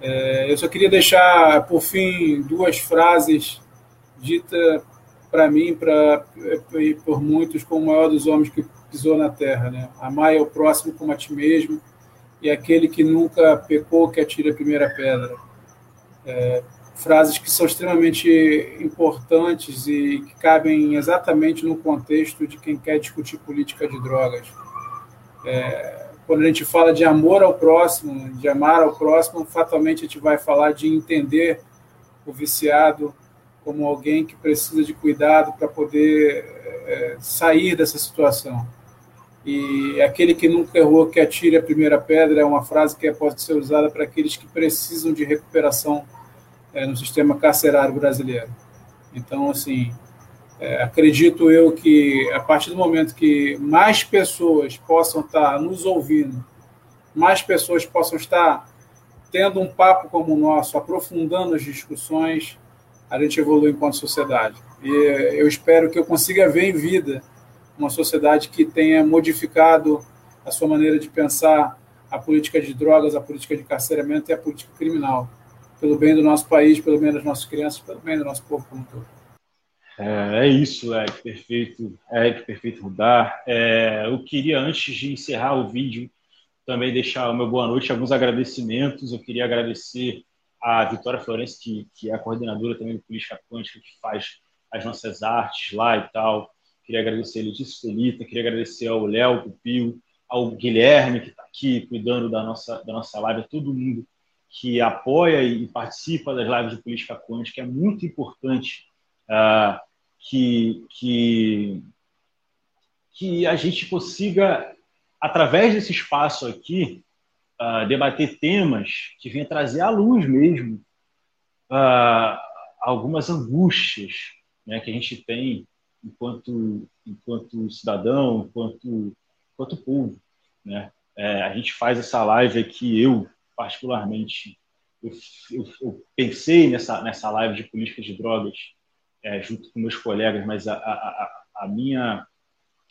É, eu só queria deixar, por fim, duas frases ditas para mim pra, e por muitos como o maior dos homens que pisou na terra. Né? Amar é o próximo como a ti mesmo e aquele que nunca pecou que atire a primeira pedra. É, frases que são extremamente importantes e que cabem exatamente no contexto de quem quer discutir política de drogas. É, quando a gente fala de amor ao próximo, de amar ao próximo, fatalmente a gente vai falar de entender o viciado como alguém que precisa de cuidado para poder é, sair dessa situação. E aquele que nunca errou que atire a primeira pedra é uma frase que pode ser usada para aqueles que precisam de recuperação é, no sistema carcerário brasileiro. Então, assim, é, acredito eu que a partir do momento que mais pessoas possam estar nos ouvindo, mais pessoas possam estar tendo um papo como o nosso, aprofundando as discussões, a gente evolui enquanto sociedade. E eu espero que eu consiga ver em vida uma sociedade que tenha modificado a sua maneira de pensar a política de drogas, a política de carceramento e a política criminal pelo bem do nosso país, pelo bem das nossas crianças, pelo bem do nosso povo como um todo. É, é isso, Eric, perfeito, Eric, perfeito Rudar. É, eu queria, antes de encerrar o vídeo, também deixar o meu boa noite, alguns agradecimentos. Eu queria agradecer a Vitória Florencio, que, que é a coordenadora também do Política Quântica, que faz as nossas artes lá e tal. Queria agradecer a Letícia Felita, queria agradecer ao Léo Pupil, ao Guilherme, que está aqui cuidando da nossa, da nossa live, a todo mundo que apoia e participa das lives de política quântica. É muito importante uh, que, que, que a gente consiga, através desse espaço aqui, debater temas que venham trazer à luz mesmo uh, algumas angústias né, que a gente tem enquanto, enquanto cidadão, enquanto, enquanto povo. Né? É, a gente faz essa live aqui, eu particularmente, eu, eu, eu, pensei nessa, nessa live de política de drogas é, junto com meus colegas, mas a, a, a, minha,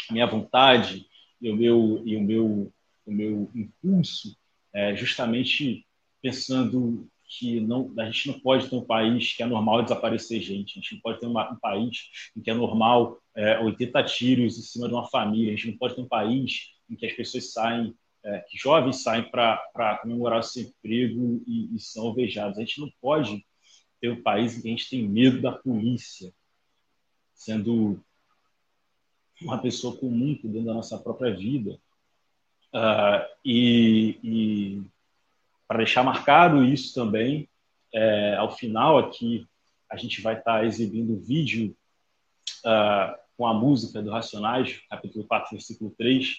a minha vontade e o meu, e o meu, o meu impulso é justamente pensando que não, a gente não pode ter um país que é normal desaparecer gente, a gente não pode ter uma, um país em que é normal é, 80 tiros em cima de uma família, a gente não pode ter um país em que as pessoas saem é, que jovens saem para comemorar o seu emprego e, e, são alvejados. A gente não pode ter um país em que a gente tem medo da polícia, sendo uma pessoa comum dentro da nossa própria vida. Uh, e, e para deixar marcado isso também, é, ao final aqui a gente vai estar tá exibindo o vídeo uh, com a música do Racionais, capítulo 4, versículo 3,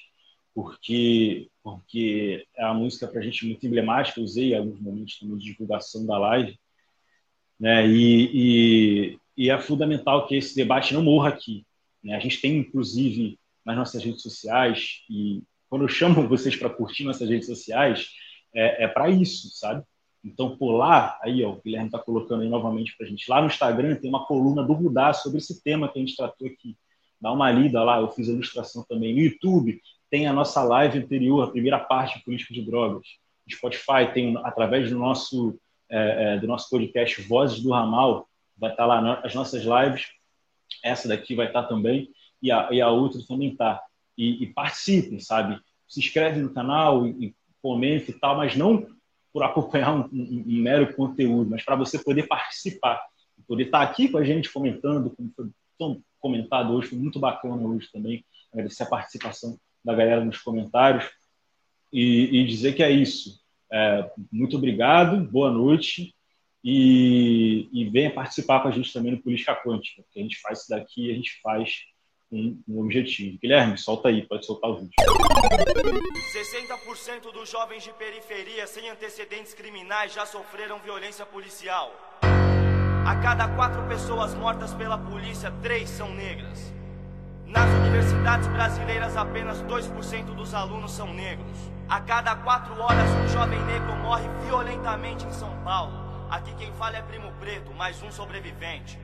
porque porque é uma música para a gente muito emblemática, eu usei em alguns momentos também de divulgação da live, né? E, e, e, é fundamental que esse debate não morra aqui. Né? A gente tem, inclusive, nas nossas redes sociais, e quando eu chamo vocês para curtir nossas redes sociais, é, é para isso, sabe? Então, por lá, aí, ó, o Guilherme está colocando aí novamente para a gente. Lá no Instagram tem uma coluna do Rudá sobre esse tema que a gente tratou aqui. Dá uma lida lá, eu fiz a ilustração também. No YouTube tem a nossa live anterior, a primeira parte de política de drogas. No Spotify tem, através do nosso, é, é, do nosso podcast Vozes do Ramal, vai estar lá as nossas lives. Essa daqui vai estar também, e a, e a outra também está. E, e, participem, sabe? Se inscreve no canal e, e comente e tal, mas não por acompanhar um, um, um mero conteúdo, mas para você poder participar, poder estar aqui com a gente comentando, como foi tão comentado hoje, foi muito bacana hoje também, agradecer a participação da galera nos comentários e, e dizer que é isso. É, muito obrigado, boa noite e, e, venha participar com a gente também no Política Quântica, que a gente faz isso daqui, a gente faz um, um objetivo. Guilherme, solta aí, pode soltar o vídeo. 60% dos jovens de periferia sem antecedentes criminais já sofreram violência policial. A cada quatro pessoas mortas pela polícia, três são negras. Nas universidades brasileiras, apenas 2% dos alunos são negros. A cada quatro horas, um jovem negro morre violentamente em São Paulo. Aqui quem fala é Primo Preto, mais um sobrevivente.